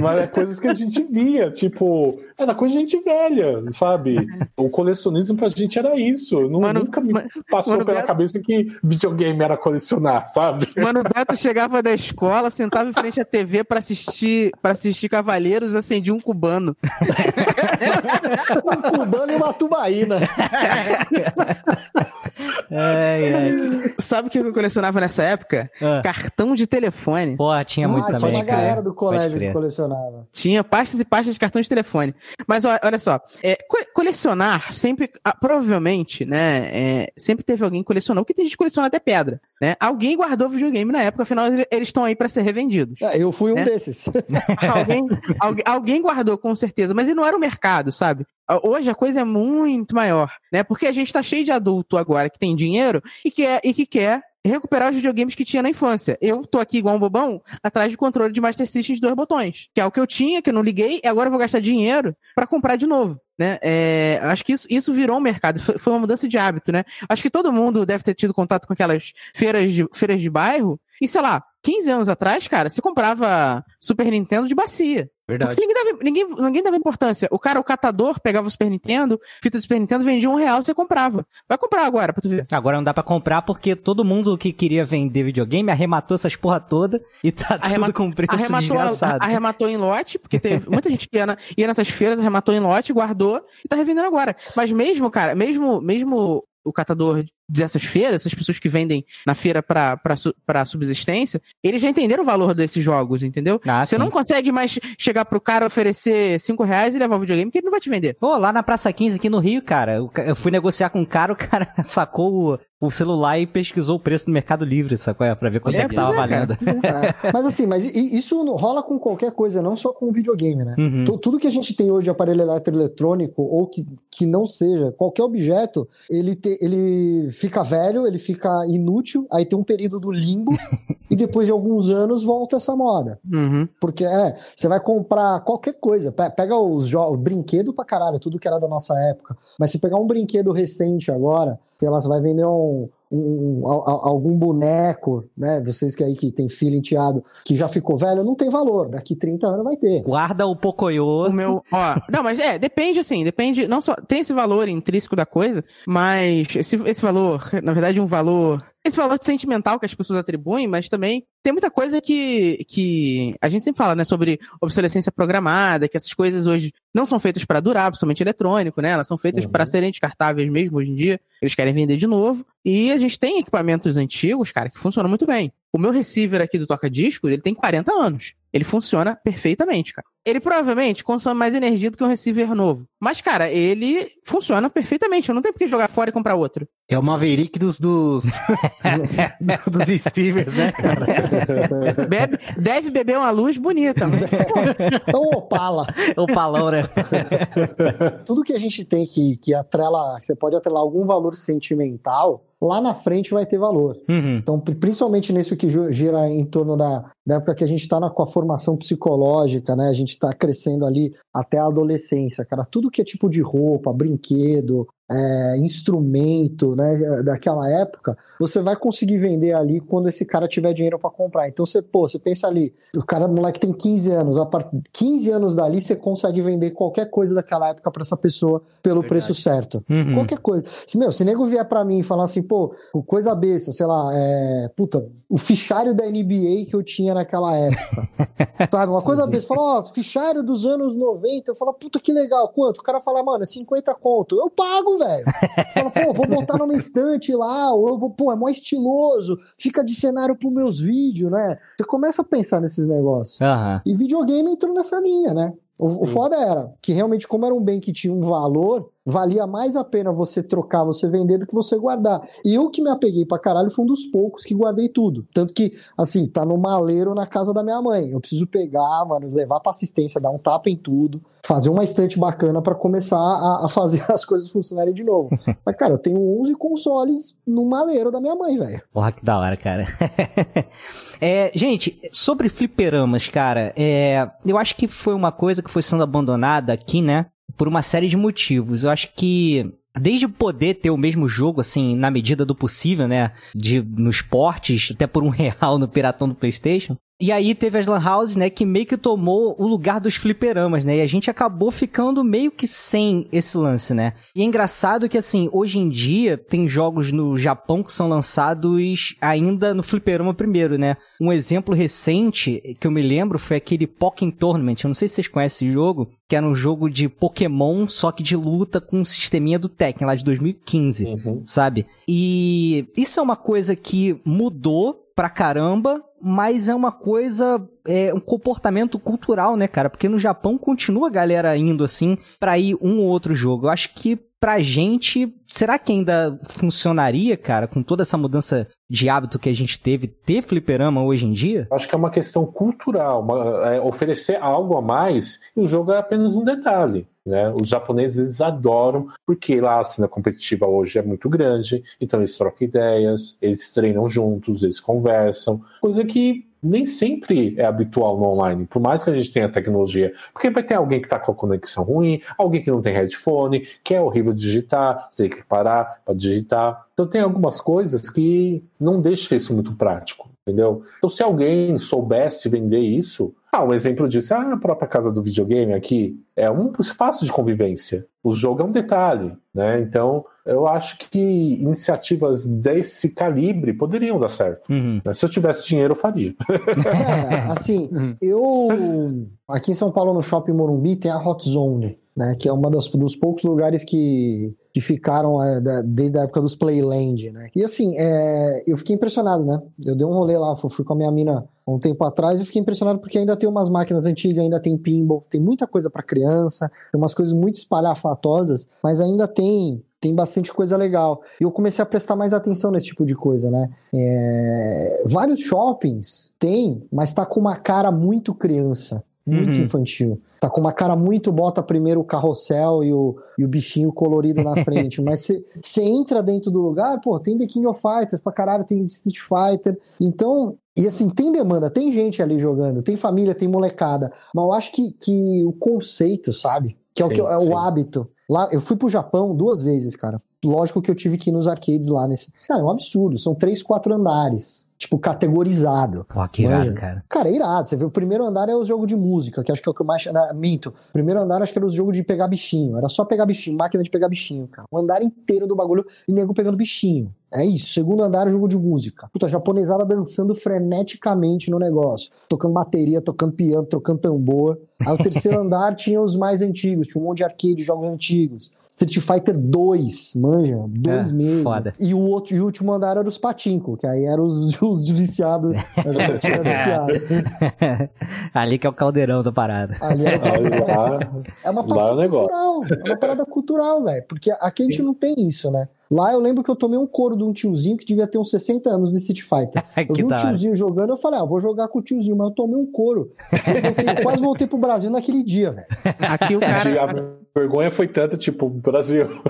Mas é coisas que a gente via, tipo, era coisa de gente velha, sabe? O colecionismo pra gente era isso. Não, Mano, nunca me passou Mano, pela Beto- cabeça que videogame era colecionar, sabe? Mano, Beto chegava da escola, sentava em frente à TV pra assistir, pra assistir Cavaleiros, acendia um cubano. Um cubano uma tubaína. Ai, ai. Sabe o que eu colecionava nessa época? Ah. Cartão de telefone. Porra, tinha muito ah, também, tinha uma galera do colégio que colecionava. Tinha pastas e pastas de cartão de telefone. Mas ó, olha só, é, co- colecionar sempre, ah, provavelmente, né? é, sempre teve alguém que colecionou, porque tem gente que coleciona até pedra, né? Alguém guardou videogame na época, afinal ele- eles estão aí pra ser revendidos. É, eu fui um É? desses. alguém, algu- alguém guardou com certeza, mas ele não era o mercado, sabe? Hoje a coisa é muito maior, né? Porque a gente tá cheio de adulto agora que tem dinheiro e que, é, e que quer recuperar os videogames que tinha na infância. Eu tô aqui igual um bobão, atrás de controle de Master System de dois botões, que é o que eu tinha, que eu não liguei, e agora eu vou gastar dinheiro pra comprar de novo. Né? É, acho que isso, isso virou um mercado, foi uma mudança de hábito, né? Acho que todo mundo deve ter tido contato com aquelas feiras de, feiras de bairro, e sei lá, 15 anos atrás, cara, você comprava Super Nintendo de bacia. Verdade. Ninguém dava, ninguém, ninguém dava importância. O cara, o catador, pegava o Super Nintendo, fita do Super Nintendo, vendia um real, você comprava. Vai comprar agora, pra tu ver. Agora não dá pra comprar porque todo mundo que queria vender videogame arrematou essas porra toda e tá Arrema- tudo com preço Arrematou, desgraçado. arrematou em lote, porque teve muita gente que ia, na- ia nessas feiras, arrematou em lote, guardou e tá revendendo agora. Mas mesmo, cara, mesmo, mesmo o catador dessas feiras, essas pessoas que vendem na feira pra subsistência, eles já entenderam o valor desses jogos, entendeu? Ah, Você sim. não consegue mais chegar pro cara oferecer 5 reais e levar o videogame, que ele não vai te vender. Pô, lá na Praça 15 aqui no Rio, cara, o ca- eu fui negociar com um cara, o cara sacou o, o celular e pesquisou o preço no Mercado Livre, sacou? É, Pra ver quanto é, É, que tava é, valendo. É, mas assim, mas isso rola com qualquer coisa, não só com videogame, né? Uhum. Tu- Tudo que a gente tem hoje de aparelho eletroeletrônico, ou que, que não seja, qualquer objeto, ele, te- ele fica velho, ele fica inútil, aí tem um período do limbo, e depois de alguns anos volta essa moda. Uhum. Porque é, você vai comprar qualquer coisa, pe- pega os jogos, brinquedo pra caralho, tudo que era da nossa época. Mas se pegar um brinquedo recente agora, sei lá, você vai vender um, um, um, algum boneco, né? Vocês que aí que tem filho enteado, que já ficou velho, não tem valor. Daqui 30 anos vai ter. Guarda o Pocoyo. O meu, ó, não, mas é, depende assim, depende, não só, tem esse valor intrínseco da coisa, mas esse, esse valor, na verdade, um valor esse valor sentimental que as pessoas atribuem, mas também tem muita coisa que, que a gente sempre fala, né, sobre obsolescência programada, que essas coisas hoje não são feitas para durar, principalmente eletrônico, né? Elas são feitas uhum. para serem descartáveis mesmo hoje em dia. Eles querem vender de novo. E a gente tem equipamentos antigos, cara, que funcionam muito bem. O meu receiver aqui do toca-disco, ele tem 40 anos. Ele funciona perfeitamente, cara. Ele provavelmente consome mais energia do que um receiver novo. Mas, cara, ele funciona perfeitamente. Eu não tenho por que jogar fora e comprar outro. É o Maverick dos, dos, dos receivers, né, cara? Bebe, deve beber uma luz bonita. Mas... É um Opala. Opalão, né? Tudo que a gente tem que, que atrela, você pode atrelar algum valor sentimental, lá na frente vai ter valor. Uhum. Então, principalmente nisso que gira em torno da, da época que a gente está com a formação psicológica, né? A gente está crescendo ali até a adolescência, cara. Tudo que é tipo de roupa, brinquedo, é, instrumento né, daquela época, você vai conseguir vender ali quando esse cara tiver dinheiro para comprar. Então você, pô, você pensa ali, o cara, moleque tem 15 anos, a partir 15 anos dali você consegue vender qualquer coisa daquela época para essa pessoa pelo Verdade. preço certo. Uhum. Qualquer coisa. Se, meu, se nego vier para mim e falar assim, pô, coisa besta, sei lá, é, puta, o fichário da NBA que eu tinha naquela época. Sabe, uma coisa besta, fala, ó, fichário dos anos 90, eu falo, puta que legal, quanto? O cara fala, mano, é 50 conto. Eu pago, velho. Fala, pô, vou botar numa estante lá, ou eu vou, pô, é mó estiloso, fica de cenário pros meus vídeos, né? Você começa a pensar nesses negócios. Uhum. E videogame entrou nessa linha, né? O, o foda era que realmente, como era um bem que tinha um valor, valia mais a pena você trocar, você vender do que você guardar. E eu que me apeguei pra caralho foi um dos poucos que guardei tudo. Tanto que, assim, tá no maleiro na casa da minha mãe. Eu preciso pegar, mano, levar pra assistência, dar um tapa em tudo, fazer uma estante bacana para começar a, a, fazer as coisas funcionarem de novo. Mas, cara, eu tenho 11 consoles no maleiro da minha mãe, velho. Porra, que da hora, cara. é, gente, sobre fliperamas, cara, é, eu acho que foi uma coisa que foi sendo abandonada aqui, né? Por uma série de motivos. Eu acho que desde poder ter o mesmo jogo, assim, na medida do possível, né? De, nos portes, até por um real no Piratão do PlayStation. E aí teve as Lan Houses, né, que meio que tomou o lugar dos fliperamas, né? E a gente acabou ficando meio que sem esse lance, né? E é engraçado que, assim, hoje em dia tem jogos no Japão que são lançados ainda no fliperama primeiro, né? Um exemplo recente que eu me lembro foi aquele Pokémon Tournament. Eu não sei se vocês conhecem esse jogo, que era um jogo de Pokémon, só que de luta com um sisteminha do Tekken lá de 2015, uhum. sabe? E isso é uma coisa que mudou pra caramba, mas é uma coisa, é um comportamento cultural, né, cara? Porque no Japão continua a galera indo assim pra ir um ou outro jogo. Eu acho que pra gente, será que ainda funcionaria, cara, com toda essa mudança de hábito que a gente teve, ter fliperama hoje em dia? Acho que é uma questão cultural, uma, é, oferecer algo a mais e o jogo é apenas um detalhe. Né? Os japoneses adoram, porque lá a cena competitiva hoje é muito grande, então eles trocam ideias, eles treinam juntos, eles conversam, coisa que nem sempre é habitual no online, por mais que a gente tenha tecnologia. Porque vai ter alguém que está com a conexão ruim, alguém que não tem headphone, que é horrível digitar, você tem que parar para digitar. Então tem algumas coisas que não deixam isso muito prático, entendeu? Então se alguém soubesse vender isso, ah, um exemplo disso é a própria casa do videogame aqui. É um espaço de convivência. O jogo é um detalhe, né? Então, eu acho que iniciativas desse calibre poderiam dar certo. Uhum. Se eu tivesse dinheiro, eu faria. Cara, assim, uhum. eu... Aqui em São Paulo, no Shopping Morumbi, tem a Hot Zone, né? Que é uma das, dos poucos lugares que que ficaram é, desde a época dos Playland, né? E assim, é, eu fiquei impressionado, né? Eu dei um rolê lá, fui com a minha mina um tempo atrás e fiquei impressionado porque ainda tem umas máquinas antigas, ainda tem pinball, tem muita coisa para criança, tem umas coisas muito espalhafatosas, mas ainda tem tem bastante coisa legal. E eu comecei a prestar mais atenção nesse tipo de coisa, né? É... Vários shoppings tem, mas tá com uma cara muito criança, muito uhum. infantil. Tá com uma cara muito, bota primeiro o carrossel e o, e o bichinho colorido na frente. Mas você entra dentro do lugar, pô, tem The King of Fighters pra caralho, tem Street Fighter. Então, e assim, tem demanda, tem gente ali jogando, tem família, tem molecada. Mas eu acho que, que o conceito, sabe? Que é o, sim, que, é o hábito. Lá, eu fui pro Japão duas vezes, cara. lógico que eu tive que ir nos arcades lá nesse. Cara, é um absurdo. São três, quatro andares. Tipo, categorizado. Pô, que irado, Manja. cara. Cara, é irado. Você vê, o primeiro andar é o jogo de música, que acho que é o que eu mais. na- minto. O primeiro andar acho que era o jogo de pegar bichinho. Era só pegar bichinho, máquina de pegar bichinho, cara. O andar inteiro do bagulho e nego pegando bichinho. É isso. Segundo andar é jogo de música. Puta, japonesada dançando freneticamente no negócio. Tocando bateria, tocando piano, tocando tambor. Aí o terceiro andar tinha os mais antigos, tinha um monte de arcade, jogos antigos. Street Fighter 2, manja, dois É, mesmo. foda. E o, outro, e o último andar era os patinco, que aí eram os, os viciados. Viciado. Ali que é o caldeirão da parada. Ali era o lá, é uma lá é parada o negócio. cultural. É uma parada cultural, velho. Porque aqui a gente não tem isso, né? Lá eu lembro que eu tomei um couro de um tiozinho que devia ter uns 60 anos no Street Fighter. Eu que vi um tiozinho jogando, eu falei, ah, vou jogar com o tiozinho, mas eu tomei um couro. Eu voltei- quase voltei pro Brasil naquele dia, velho. Aqui o cara. Vergonha foi tanta, tipo, Brasil.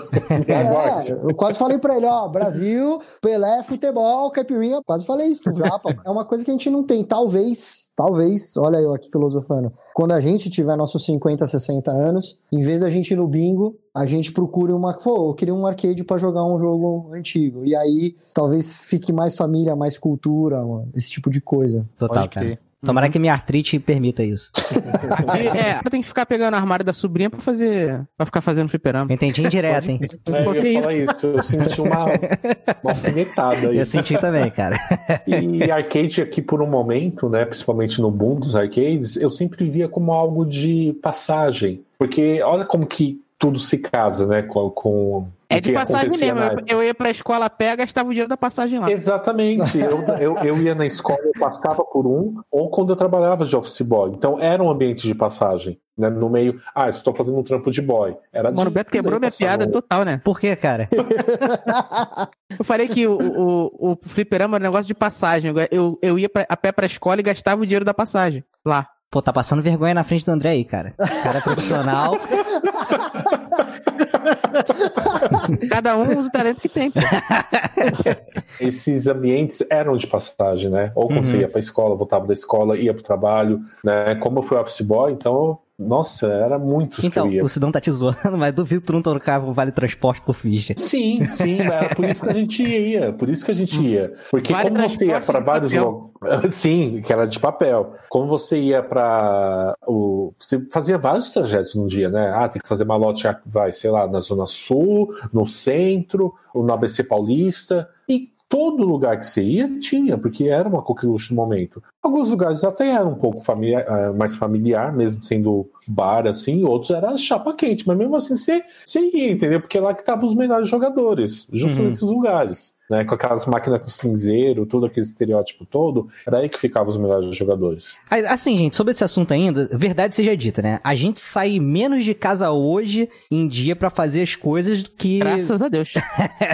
É, eu quase falei pra ele, ó, Brasil, Pelé, futebol, caipirinha. Quase falei isso pro Japa. É uma coisa que a gente não tem. Talvez, talvez, olha eu aqui filosofando. Quando a gente tiver nossos 50, 60 anos, em vez da gente ir no bingo, a gente procure uma. Pô, eu queria um arcade pra jogar um jogo antigo. E aí, talvez fique mais família, mais cultura, mano, esse tipo de coisa. Total, cara. Tomara que minha artrite permita isso. Aqui, é, tem que ficar pegando o armário da sobrinha pra fazer. pra ficar fazendo fliperama. Entendi indireto, hein? É, Por eu ia falar isso? Eu senti uma, uma alfinetada aí. Eu senti também, cara. E arcade aqui por um momento, né, principalmente no boom dos arcades, eu sempre via como algo de passagem. Porque olha como que tudo se casa, né, com... com É de que passagem mesmo. na Eu, eu ia pra escola a pé, gastava o dinheiro da passagem lá. Exatamente. Eu, eu, eu ia na escola, eu passava por um, ou quando eu trabalhava de office boy. Então era um ambiente de passagem. Né, no meio, ah, estou fazendo um trampo de boy. Era Mano, o Beto quebrou minha piada um- total, né? Por quê, cara? Eu falei que o, o, o fliperama era um negócio de passagem. Eu, eu ia pra- a pé pra escola e gastava o dinheiro da passagem lá. Pô, tá passando vergonha na frente do André aí, cara. O cara é profissional. Cada um usa o talento que tem. esses ambientes eram de passagem, né? Ou quando Uhum. você ia pra escola, voltava da escola, ia pro trabalho, né? Como eu fui office boy, então, nossa, era muitos Então, que eu ia. o Sidão tá te zoando, mas duvido que tu não trocava o vale transporte por ficha. Sim, sim, era por isso que a gente ia, por isso que a gente ia. Porque Vale como você ia para vários lugares. Sim, que era de papel. Como você ia para o. Você fazia vários trajetos no dia, né? Ah, tem que fazer malote, ah, vai, sei lá, na Zona Sul, no centro, ou no ABC Paulista. Todo lugar que você ia tinha, porque era uma coqueluche no momento. Alguns lugares até eram um pouco familiar, eh, mais familiar, mesmo sendo bar assim, outros era chapa quente, mas mesmo assim você, você ia, entendeu? Porque é lá que estavam os melhores jogadores, justo Uhum. nesses lugares. Né, com aquelas máquinas com cinzeiro, todo aquele estereótipo todo, era aí que ficavam os melhores jogadores. Assim, gente, sobre esse assunto ainda, verdade seja dita, né? A gente sai menos de casa hoje em dia pra fazer as coisas do que, Graças a Deus.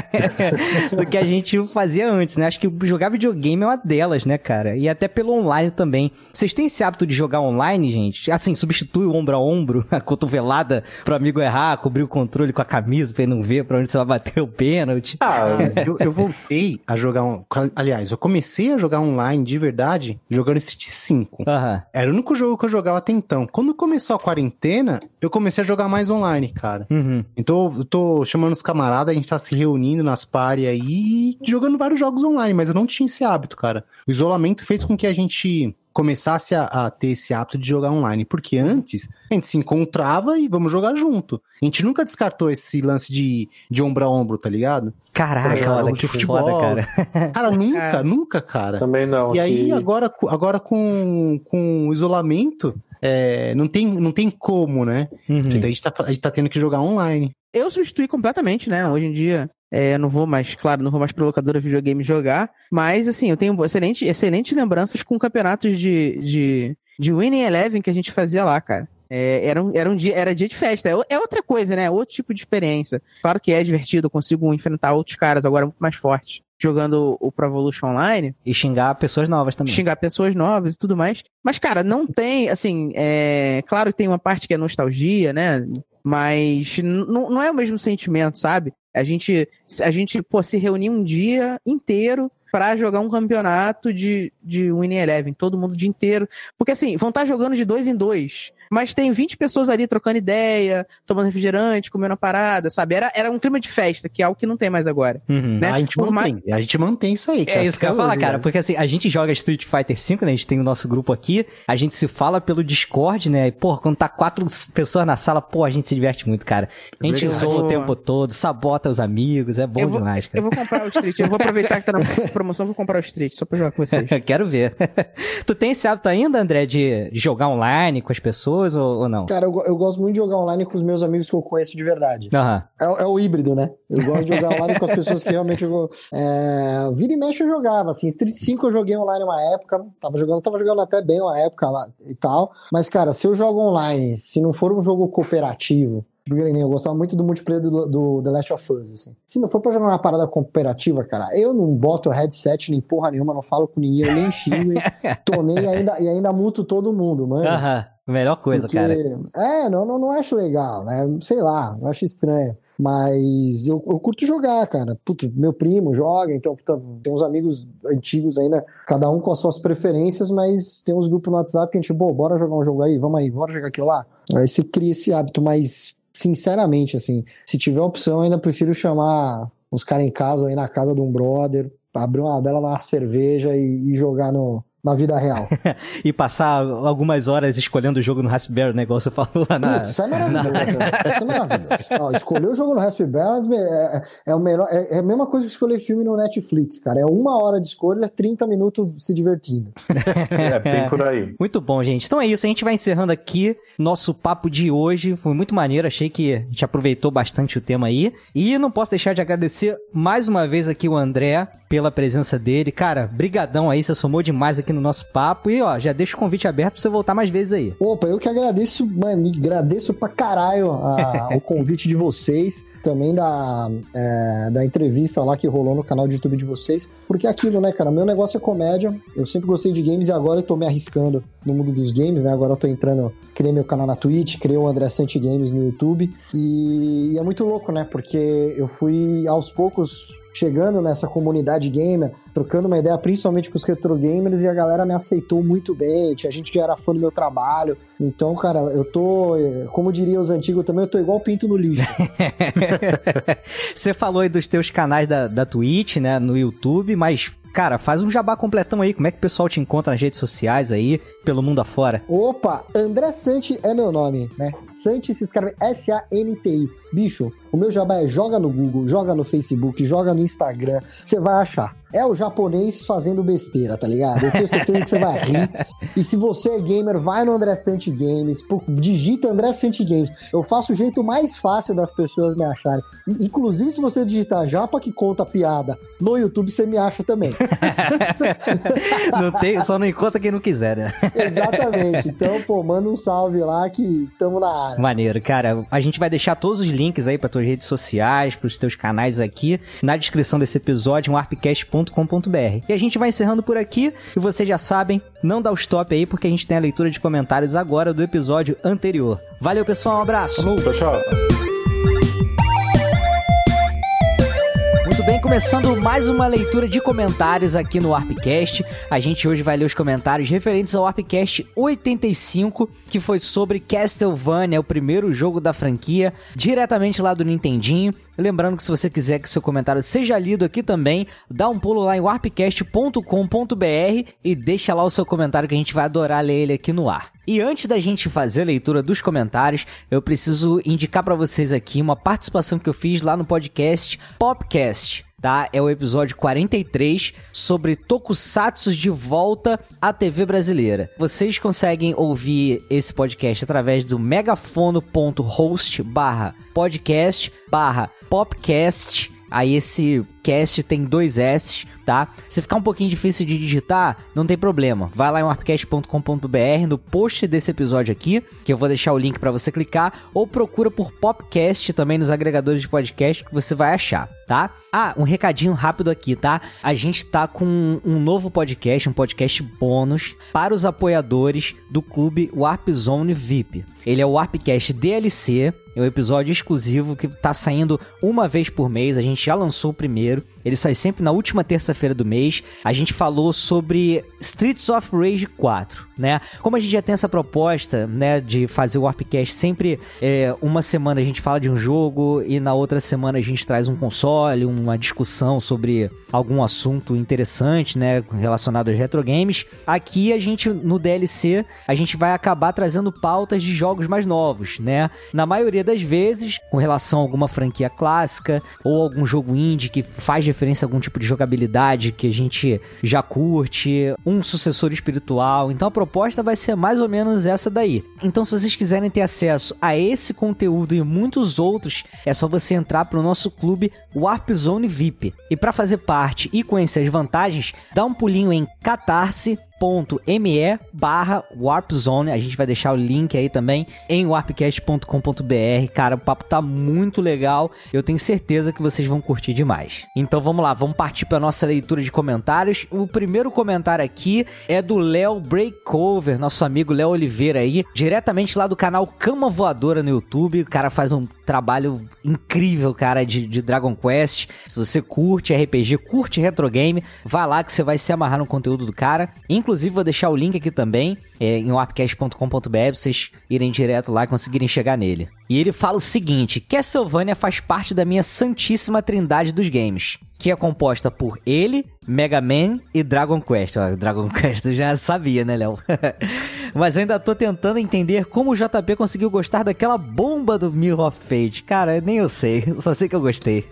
do que a gente fazia antes, né? Acho que jogar videogame é uma delas, né, cara? E até pelo online também. Vocês têm esse hábito de jogar online, gente? Assim, substitui o ombro a ombro, a cotovelada pro amigo errar, cobrir o controle com a camisa pra ele não ver pra onde você vai bater o pênalti. Ah, eu, eu voltei a jogar. Um, aliás, eu comecei a jogar online de verdade jogando Street 5. Aham. Era o único jogo que eu jogava até então. Quando começou a quarentena, eu comecei a jogar mais online, cara. Uhum. Então eu tô chamando os camaradas, a gente tá se reunindo nas party aí e jogando vários jogos online, mas eu não tinha esse hábito, cara. O isolamento fez com que a gente começasse a, a ter esse hábito de jogar online, porque antes a gente se encontrava e vamos jogar junto. A gente nunca descartou esse lance de, de ombro a ombro, tá ligado? Caraca, olha que de futebol. foda, cara. Cara, nunca, Cara. nunca, cara. também não. E aí, que- agora, agora com, com o isolamento, é, não, tem, não tem como, né? Uhum. Então a gente, tá, a gente tá tendo que jogar online. Eu substituí completamente, né? Hoje em dia, é, eu não vou mais, claro, não vou mais pra locadora videogame jogar. Mas, assim, eu tenho excelente, excelentes lembranças com campeonatos de, de, de Winning Eleven que a gente fazia lá, cara. É, era, um, era um dia, era dia de festa. É, é outra coisa, né? Outro tipo de experiência. Claro que é divertido, eu consigo enfrentar outros caras agora muito mais fortes jogando o Pro Evolution Online E xingar pessoas novas também. xingar pessoas novas e tudo mais. Mas, cara, não tem, assim, é... claro que tem uma parte que é nostalgia, né? Mas não é o mesmo sentimento, sabe? A gente, a gente pô, se reunir um dia inteiro pra jogar um campeonato de, de Winning Eleven, todo mundo o dia inteiro. Porque, assim, vão estar jogando de dois em dois. Mas tem 20 pessoas ali trocando ideia, tomando refrigerante, comendo uma parada, sabe? Era, era um clima de festa, que é algo que não tem mais agora. Uhum. Né? A gente Por mantém. A gente mantém isso aí, cara. É isso que eu ia falar, cara, Porque porque assim, a gente joga Street Fighter V, né? A gente tem o nosso grupo aqui, a gente se fala pelo Discord, né? E, porra, quando tá quatro pessoas na sala, pô, a gente se diverte muito, cara. A gente Verdade. zoa o tempo todo, sabota os amigos, é bom eu vou, demais, Eu cara. vou comprar o Street, eu vou aproveitar que tá na promoção, vou comprar o Street, só pra jogar com vocês. Quero ver. tu tem esse hábito ainda, André, de jogar online com as pessoas ou, ou não? Cara, eu, eu gosto muito de jogar online com os meus amigos que eu conheço de verdade. Aham. É, o- é o híbrido, né? Eu gosto de jogar online com as pessoas que realmente eu. É, vira e mexe eu jogava, assim. Street 5 eu joguei online uma época. Tava jogando, tava jogando até bem uma época lá e tal. Mas, cara, se eu jogo online, se não for um jogo cooperativo. nem Eu gostava muito do multiplayer do, do The Last of Us, assim. Se não for pra jogar uma parada cooperativa, cara, eu não boto headset nem porra nenhuma, não falo com ninguém, eu nem xingo, tô nem e ainda, e ainda muto todo mundo, mano. Melhor coisa, Porque- cara. É, não, não, não acho legal, né? Sei lá, eu acho estranho. Mas eu, eu curto jogar, cara. Puto, meu primo joga, então puta, tem uns amigos antigos ainda, cada um com as suas preferências, mas tem uns grupos no WhatsApp que a gente, pô, bora jogar um jogo aí, vamos aí, bora jogar aquilo lá. Aí você cria esse hábito, mas sinceramente, assim, se tiver opção, ainda prefiro chamar os caras em casa, aí na casa de um brother, abrir uma bela uma cerveja e, e jogar no, na vida real. E passar algumas horas escolhendo o jogo no Raspberry, né? Igual você falou lá na. Putz, isso é maravilhoso. cara. Isso é maravilhoso. Ó, escolher o jogo no Raspberry é, é, é o melhor. É, é a mesma coisa que escolher filme no Netflix, cara. É uma hora de escolha, 30 minutos se divertindo. É bem por aí. Muito bom, gente. Então é isso, a gente vai encerrando aqui nosso papo de hoje. Foi muito maneiro, achei que a gente aproveitou bastante o tema aí. E não posso deixar de agradecer mais uma vez aqui o André pela presença dele. Cara, brigadão aí, você somou demais aqui no nosso papo. E ó, já deixa o convite aberto pra você voltar mais vezes aí. Opa, eu que agradeço, mano, agradeço pra caralho a- o convite de vocês. Também da, é, da entrevista lá que rolou no canal de YouTube de vocês. Porque é aquilo, né, cara? Meu negócio é comédia. Eu sempre gostei de games e agora eu tô me arriscando no mundo dos games, né? Agora eu tô entrando. Criei meu canal na Twitch, criei o André Sante Games no YouTube. E, e é muito louco, né? Porque eu fui aos poucos chegando nessa comunidade gamer, trocando uma ideia principalmente com os retro gamers e a galera me aceitou muito bem. Tinha gente que era fã do meu trabalho. Então, cara, eu tô, como diria os antigos também, eu tô igual pinto no lixo. você falou aí dos teus canais da, da Twitch, né? No YouTube, mas. Cara, faz um jabá completão aí. Como é que o pessoal te encontra nas redes sociais aí, pelo mundo afora? Opa, André Santi é meu nome, né? Santi se escreve S-A-N-T-I. Bicho, o meu jabá é joga no Google, joga no Facebook, joga no Instagram, você vai achar. É o japonês fazendo besteira, tá ligado? Eu tenho certeza que você vai rir. E se você é gamer, vai no André Santi Games, digita André Santi Games. Eu faço o jeito mais fácil das pessoas me acharem. Inclusive, se você digitar japa que conta piada no YouTube, você me acha também. não tem, só não encontra quem não quiser, né? Exatamente. Então, pô, manda um salve lá que tamo na área. Maneiro, cara. A gente vai deixar todos os links aí para redes sociais, pros teus canais aqui, na descrição desse episódio, um arpcast.com.br. E a gente vai encerrando por aqui, e vocês já sabem, não dá o stop aí, porque a gente tem a leitura de comentários agora do episódio anterior. Valeu, pessoal, um abraço! Tchau, tchau. Muito bem, começando mais uma leitura de comentários aqui no Warpcast. A gente hoje vai ler os comentários referentes ao Warpcast 85, que foi sobre Castlevania, o primeiro jogo da franquia, diretamente lá do Nintendinho. Lembrando que se você quiser que seu comentário seja lido aqui também, dá um pulo lá em warpcast.com.br e deixa lá o seu comentário que a gente vai adorar ler ele aqui no ar. E antes da gente fazer a leitura dos comentários, eu preciso indicar pra vocês aqui uma participação que eu fiz lá no podcast Popcast. Tá? É o episódio 43 sobre Tokusatsu de volta à TV brasileira. Vocês conseguem ouvir esse podcast através do megafono.host barra podcast barra popcast. Aí esse cast tem dois S, tá? Se ficar um pouquinho difícil de digitar, não tem problema. Vai lá em warpcast.com.br no post desse episódio aqui, que eu vou deixar o link para você clicar, ou procura por Popcast também nos agregadores de podcast que você vai achar, tá? Ah, um recadinho rápido aqui, tá? A gente tá com um novo podcast, um podcast bônus para os apoiadores do clube Warp Zone VIP. Ele é o Warpcast DLC, é um episódio exclusivo que tá saindo uma vez por mês. A gente já lançou o primeiro. brasileiro. Ele sai sempre na última terça-feira do mês. A gente falou sobre Streets of Rage 4, né? Como a gente já tem essa proposta, né, de fazer o Warpcast sempre é, uma semana a gente fala de um jogo e na outra semana a gente traz um console, uma discussão sobre algum assunto interessante, né, relacionado aos retro games. Aqui a gente no DLC a gente vai acabar trazendo pautas de jogos mais novos, né? Na maioria das vezes com relação a alguma franquia clássica ou algum jogo indie que faz referência a algum tipo de jogabilidade que a gente já curte, um sucessor espiritual. Então a proposta vai ser mais ou menos essa daí. Então se vocês quiserem ter acesso a esse conteúdo e muitos outros, é só você entrar pro nosso clube Warp Zone VIP. E para fazer parte e conhecer as vantagens, dá um pulinho em Catarse me barra warpzone. A gente vai deixar o link aí também em warpcast.com.br. Cara, o papo tá muito legal. Eu tenho certeza que vocês vão curtir demais. Então vamos lá, vamos partir para nossa leitura de comentários. O primeiro comentário aqui é do Léo Breakover, nosso amigo Léo Oliveira aí, diretamente lá do canal Cama Voadora no YouTube. O cara faz um trabalho incrível, cara, de, de Dragon Quest. Se você curte RPG, curte retro game, vai lá que você vai se amarrar no conteúdo do cara. Inclusive, vou deixar o link aqui também, é, em warpcast.com.br, vocês irem direto lá e conseguirem chegar nele. E ele fala o seguinte: Castlevania faz parte da minha santíssima trindade dos games, que é composta por ele, Mega Man e Dragon Quest. Ó, Dragon Quest eu já sabia, né, Léo? Mas ainda tô tentando entender como o JP conseguiu gostar daquela bomba do Mirror of Fate. Cara, nem eu sei, só sei que eu gostei.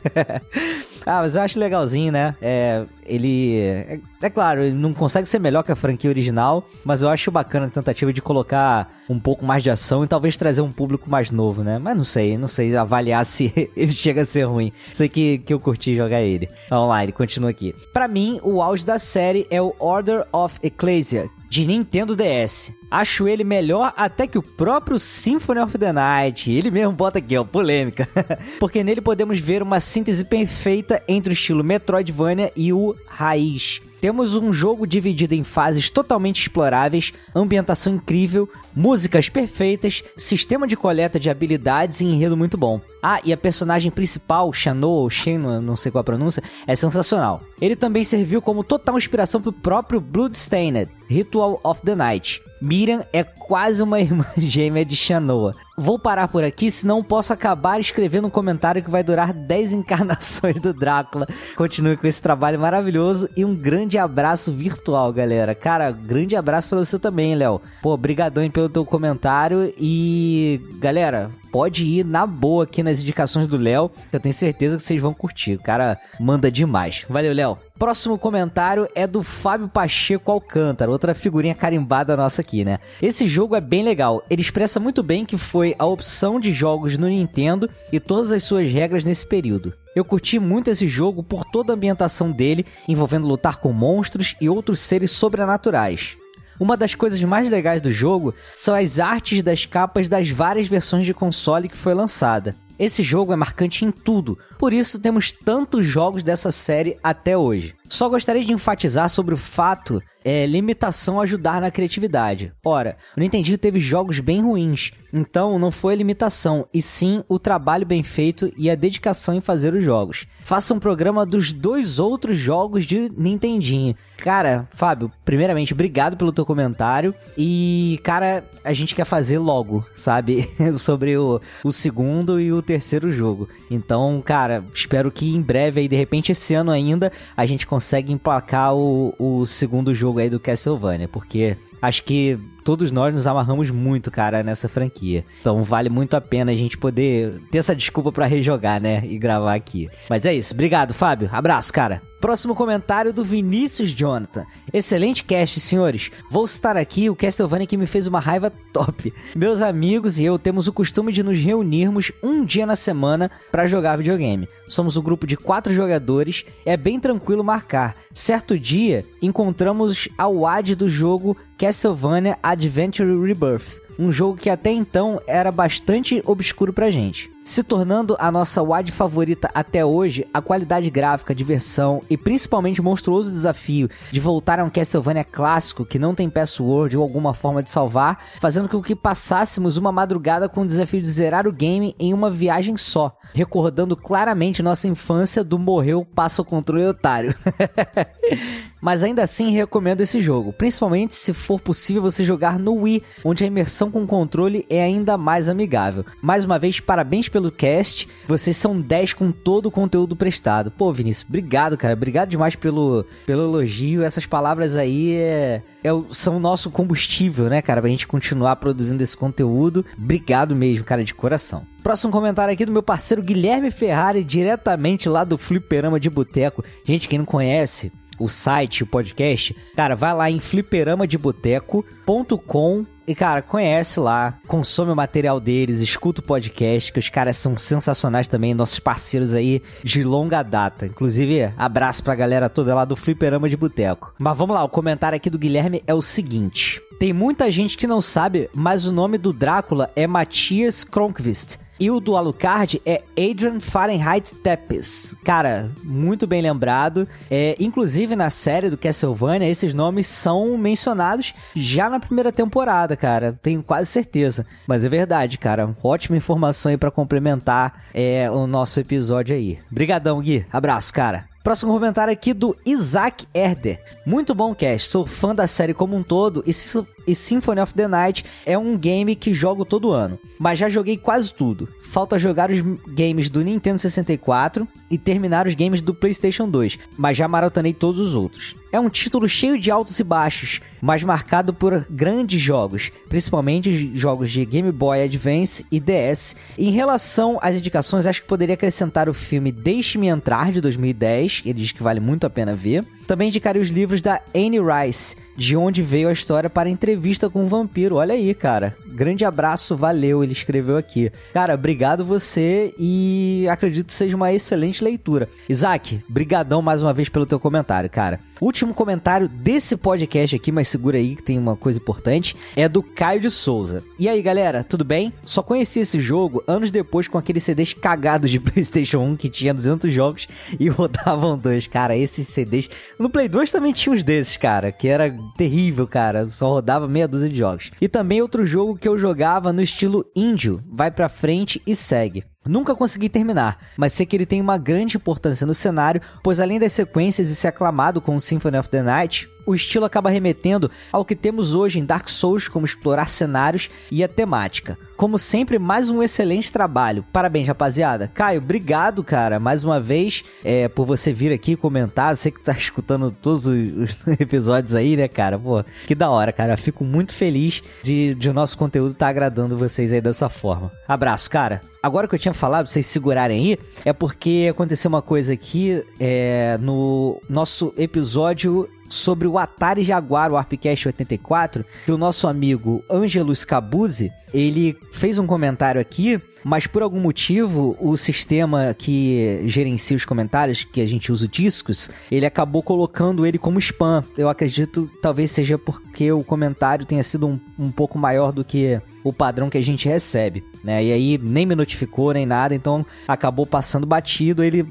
Ah, mas eu acho legalzinho, né? É, ele. É, é, claro, ele não consegue ser melhor que a franquia original, mas eu acho bacana a tentativa de colocar um pouco mais de ação e talvez trazer um público mais novo, né? Mas não sei, não sei avaliar se ele chega a ser ruim. Sei que, que eu curti jogar ele. Vamos lá, ele continua aqui. Para mim, o auge da série é o Order of Ecclesia, de Nintendo DS. Acho ele melhor até que o próprio Symphony of the Night. Ele mesmo bota aqui, ó, polêmica. Porque nele podemos ver uma síntese perfeita entre o estilo Metroidvania e o raiz. Temos um jogo dividido em fases totalmente exploráveis, ambientação incrível, músicas perfeitas, sistema de coleta de habilidades e enredo muito bom. Ah, e a personagem principal, Shano, ou Shano, não sei qual a pronúncia, é sensacional. Ele também serviu como total inspiração para o próprio Bloodstained, Ritual of the Night. Miriam é quase uma irmã gêmea de Shanoa. Vou parar por aqui, senão posso acabar escrevendo um comentário que vai durar 10 encarnações do Drácula. Continue com esse trabalho maravilhoso e um grande abraço virtual, galera. Cara, grande abraço para você também, Léo. Pô, brigadão pelo teu comentário e, galera, pode ir na boa aqui nas indicações do Léo, eu tenho certeza que vocês vão curtir. O cara manda demais. Valeu, Léo. Próximo comentário é do Fábio Pacheco Alcântara, outra figurinha carimbada nossa aqui, né? Esse jogo é bem legal. Ele expressa muito bem que foi a opção de jogos no Nintendo e todas as suas regras nesse período. Eu curti muito esse jogo por toda a ambientação dele, envolvendo lutar com monstros e outros seres sobrenaturais. Uma das coisas mais legais do jogo são as artes das capas das várias versões de console que foi lançada. Esse jogo é marcante em tudo, por isso temos tantos jogos dessa série até hoje. Só gostaria de enfatizar sobre o fato é limitação ajudar na criatividade. Ora, o Nintendo teve jogos bem ruins, então não foi a limitação, e sim o trabalho bem feito e a dedicação em fazer os jogos. Faça um programa dos dois outros jogos de Nintendinho. Cara, Fábio, primeiramente, obrigado pelo teu comentário. E, cara, a gente quer fazer logo, sabe? Sobre o, o segundo e o terceiro jogo. Então, cara, espero que em breve aí, de repente esse ano ainda, a gente consiga emplacar o, o segundo jogo aí do Castlevania. Porque acho que todos nós nos amarramos muito, cara, nessa franquia. Então vale muito a pena a gente poder ter essa desculpa para rejogar, né? E gravar aqui. Mas é isso. Obrigado, Fábio. Abraço, cara. Próximo comentário do Vinícius Jonathan. Excelente cast, senhores. Vou citar aqui o Castlevania que me fez uma raiva top. Meus amigos e eu temos o costume de nos reunirmos um dia na semana para jogar videogame. Somos um grupo de quatro jogadores, é bem tranquilo marcar. Certo dia, encontramos a WAD do jogo Castlevania Adventure Rebirth, um jogo que até então era bastante obscuro pra gente. Se tornando a nossa WAD favorita até hoje, a qualidade gráfica, diversão e principalmente o monstruoso desafio de voltar a um Castlevania clássico que não tem password ou alguma forma de salvar, fazendo com que passássemos uma madrugada com o desafio de zerar o game em uma viagem só, recordando claramente nossa infância do morreu passa o controle otário. Mas ainda assim recomendo esse jogo, principalmente se for possível você jogar no Wii, onde a imersão com o controle é ainda mais amigável. Mais uma vez, parabéns pelo cast, vocês são 10 com todo o conteúdo prestado. Pô, Vinícius, obrigado, cara, obrigado demais pelo, pelo elogio, essas palavras aí é, é são o nosso combustível, né, cara, pra gente continuar produzindo esse conteúdo. Obrigado mesmo, cara, de coração. Próximo comentário aqui do meu parceiro Guilherme Ferrari, diretamente lá do Fliperama de Boteco. Gente, quem não conhece, o site, o podcast, cara, vai lá em fliperamadeboteco.com e, cara, conhece lá, consome o material deles, escuta o podcast, que os caras são sensacionais também, nossos parceiros aí de longa data. Inclusive, abraço pra galera toda lá do Fliperama de Boteco. Mas vamos lá, o comentário aqui do Guilherme é o seguinte: tem muita gente que não sabe, mas o nome do Drácula é Matias Kronqvist. E o do Alucard é Adrian Fahrenheit Tepes. Cara, muito bem lembrado. É, inclusive na série do Castlevania, esses nomes são mencionados já na primeira temporada, cara. Tenho quase certeza. Mas é verdade, cara. Ótima informação aí pra complementar é, o nosso episódio aí. Brigadão, Gui. Abraço, cara. Próximo comentário aqui do Isaac Herder. Muito bom cast, sou fã da série como um todo e, Sy- e Symphony of the Night é um game que jogo todo ano. Mas já joguei quase tudo. Falta jogar os games do Nintendo 64 e terminar os games do PlayStation 2, mas já maratonei todos os outros. É um título cheio de altos e baixos, mas marcado por grandes jogos, principalmente jogos de Game Boy Advance e DS. Em relação às indicações, acho que poderia acrescentar o filme Deixe-me Entrar, de 2010, ele diz que vale muito a pena ver. Também indicaria os livros da Anne Rice, de onde veio a história para a entrevista com o vampiro. Olha aí, cara. Grande abraço, valeu, ele escreveu aqui. Cara, obrigado você e acredito que seja uma excelente leitura. Isaac, brigadão mais uma vez pelo teu comentário, cara. Último comentário desse podcast aqui, mas segura aí que tem uma coisa importante, é do Caio de Souza. E aí, galera, tudo bem? Só conheci esse jogo anos depois com aqueles CDs cagados de PlayStation 1 que tinha 200 jogos e rodavam dois. Cara, esses CDs. No Play 2 também tinha uns desses, cara, que era terrível, cara. Só rodava meia dúzia de jogos. E também outro jogo que eu jogava no estilo índio. Vai pra frente e segue. Nunca consegui terminar, mas sei que ele tem uma grande importância no cenário, pois além das sequências e ser aclamado com Symphony of the Night, o estilo acaba remetendo ao que temos hoje em Dark Souls, como explorar cenários e a temática. Como sempre, mais um excelente trabalho. Parabéns, rapaziada. Caio, obrigado, cara, mais uma vez, é, por você vir aqui comentar. Você que tá escutando todos os, os episódios aí, né, cara? Pô, que da hora, cara. Fico muito feliz de, o nosso conteúdo estar agradando vocês aí dessa forma. Abraço, cara. Agora que eu tinha falado, vocês segurarem aí, é porque aconteceu uma coisa aqui é, no nosso episódio sobre o Atari Jaguar, o Arpcast 84, que o nosso amigo Ângelo Scabuzzi, ele fez um comentário aqui, mas por algum motivo o sistema que gerencia os comentários, que a gente usa o Discos, ele acabou colocando ele como spam. Eu acredito talvez seja porque o comentário tenha sido um, um pouco maior do que o padrão que a gente recebe, né? E aí nem me notificou nem nada, então acabou passando batido, ele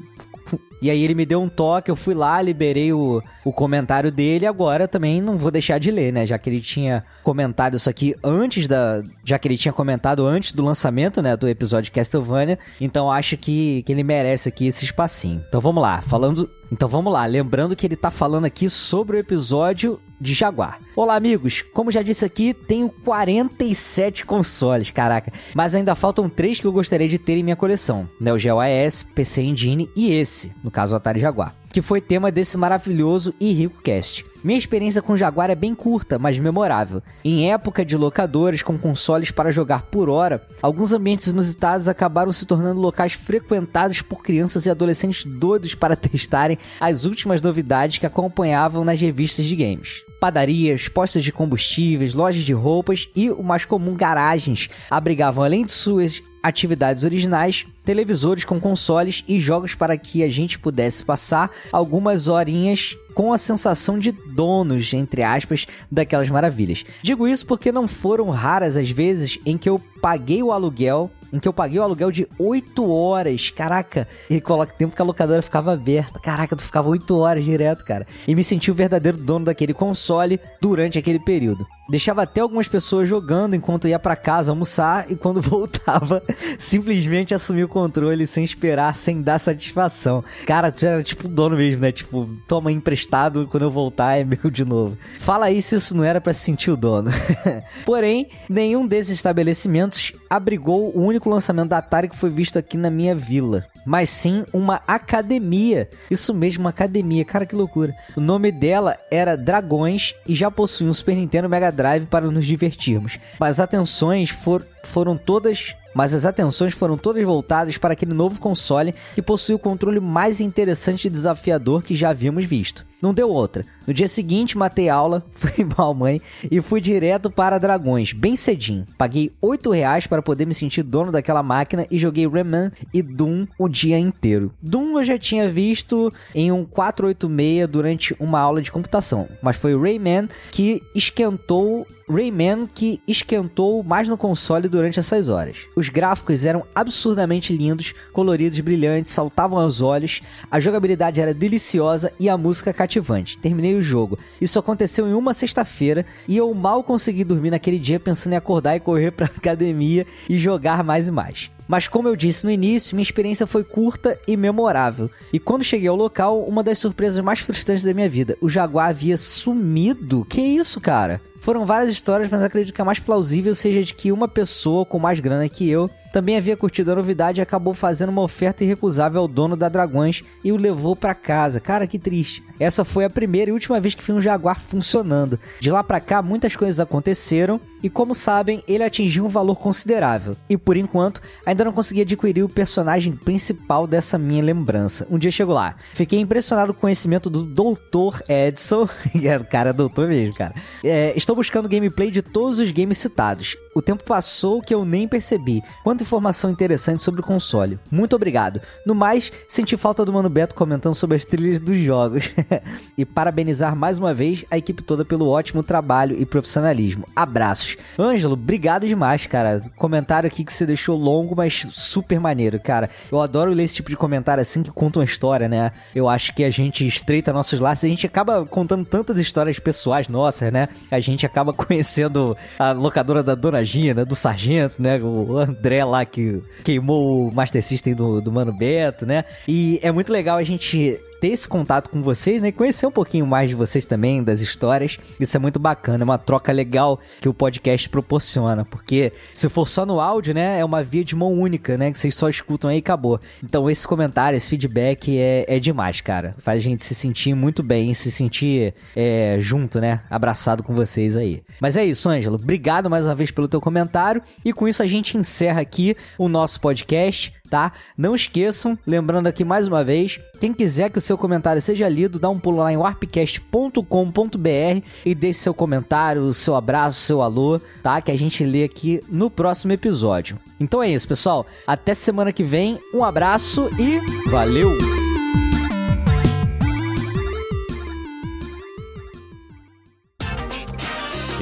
e aí ele me deu um toque, eu fui lá, liberei o, o comentário dele, agora também não vou deixar de ler, né? Já que ele tinha comentado isso aqui antes da. Já que ele tinha comentado antes do lançamento, né? Do episódio Castlevania. Então acho que, que ele merece aqui esse espacinho. Então vamos lá, falando. Então vamos lá, lembrando que ele tá falando aqui sobre o episódio de Jaguar. Olá, amigos. Como já disse aqui, tenho 47 consoles, caraca. Mas ainda faltam três que eu gostaria de ter em minha coleção: Neo Geo AES, PC Engine e esse, no caso o Atari Jaguar, que foi tema desse maravilhoso e rico cast. Minha experiência com Jaguar é bem curta, mas memorável. Em época de locadores com consoles para jogar por hora, alguns ambientes inusitados acabaram se tornando locais frequentados por crianças e adolescentes doidos para testarem as últimas novidades que acompanhavam nas revistas de games. Padarias, postos de combustíveis, lojas de roupas e, o mais comum, garagens abrigavam, além de suas atividades originais, televisores com consoles e jogos para que a gente pudesse passar algumas horinhas com a sensação de donos, entre aspas, daquelas maravilhas. Digo isso porque não foram raras as vezes em que eu paguei o aluguel em que eu paguei o aluguel de 8 horas. Caraca, e coloca tempo que a locadora ficava aberta. Caraca, tu ficava 8 horas direto, cara. E me senti o verdadeiro dono daquele console durante aquele período. Deixava até algumas pessoas jogando enquanto ia para casa almoçar e quando voltava, simplesmente assumia o controle sem esperar, sem dar satisfação. Cara, tu era tipo dono mesmo, né? Tipo, toma emprestado, quando eu voltar é meu de novo. Fala aí se isso não era para sentir o dono. Porém, nenhum desses estabelecimentos abrigou o único lançamento da Atari que foi visto aqui na minha vila mas sim uma academia. Isso mesmo, uma academia. Cara, que loucura. O nome dela era Dragões e já possuía um Super Nintendo Mega Drive para nos divertirmos. Mas atenções for, foram todas mas as atenções foram todas voltadas para aquele novo console que possui o controle mais interessante e desafiador que já havíamos visto. Não deu outra. No dia seguinte, matei aula, fui mal mãe e fui direto para Dragões, bem cedinho. Paguei 8 reais para poder me sentir dono daquela máquina e joguei Rayman e Doom o dia inteiro. Doom eu já tinha visto em um 486 durante uma aula de computação, mas foi o Rayman que esquentou Rayman que esquentou mais no console durante essas horas. Os gráficos eram absurdamente lindos, coloridos, brilhantes, saltavam aos olhos, a jogabilidade era deliciosa e a música cativante. Terminei o jogo. Isso aconteceu em uma sexta-feira e eu mal consegui dormir naquele dia pensando em acordar e correr pra academia e jogar mais e mais. Mas como eu disse no início, minha experiência foi curta e memorável. E quando cheguei ao local, uma das surpresas mais frustrantes da minha vida, o Jaguar havia sumido. Que isso, cara? Foram várias histórias, mas acredito que a mais plausível seja de que uma pessoa com mais grana que eu também havia curtido a novidade e acabou fazendo uma oferta irrecusável ao dono da Dragões e o levou para casa. Cara, que triste. Essa foi a primeira e última vez que vi um Jaguar funcionando. De lá para cá, muitas coisas aconteceram e, como sabem, ele atingiu um valor considerável. E por enquanto, ainda não consegui adquirir o personagem principal dessa minha lembrança. Um dia chego lá. Fiquei impressionado com o conhecimento do Dr. Edson. é, cara, é doutor mesmo, cara. É, estou buscando gameplay de todos os games citados. O tempo passou que eu nem percebi. Quanta informação interessante sobre o console. Muito obrigado. No mais, senti falta do Mano Beto comentando sobre as trilhas dos jogos. e parabenizar mais uma vez a equipe toda pelo ótimo trabalho e profissionalismo. Abraços. Ângelo, obrigado demais, cara. Comentário aqui que você deixou longo, mas super maneiro, cara. Eu adoro ler esse tipo de comentário assim que conta uma história, né? Eu acho que a gente estreita nossos laços, a gente acaba contando tantas histórias pessoais nossas, né? A gente acaba conhecendo a locadora da Dona Gina, do Sargento, né? O André lá que queimou o Master System do, do Mano Beto, né? E é muito legal a gente ter esse contato com vocês, né? Conhecer um pouquinho mais de vocês também, das histórias. Isso é muito bacana, é uma troca legal que o podcast proporciona. Porque se for só no áudio, né? É uma via de mão única, né? Que vocês só escutam aí e acabou. Então esse comentário, esse feedback é, é demais, cara. Faz a gente se sentir muito bem, se sentir é, junto, né? Abraçado com vocês aí. Mas é isso, Ângelo. Obrigado mais uma vez pelo teu comentário. E com isso a gente encerra aqui o nosso podcast tá? Não esqueçam, lembrando aqui mais uma vez, quem quiser que o seu comentário seja lido, dá um pulo lá em warpcast.com.br e deixe seu comentário, seu abraço, seu alô, tá? Que a gente lê aqui no próximo episódio. Então é isso, pessoal. Até semana que vem. Um abraço e valeu!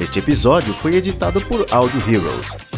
Este episódio foi editado por Audio Heroes.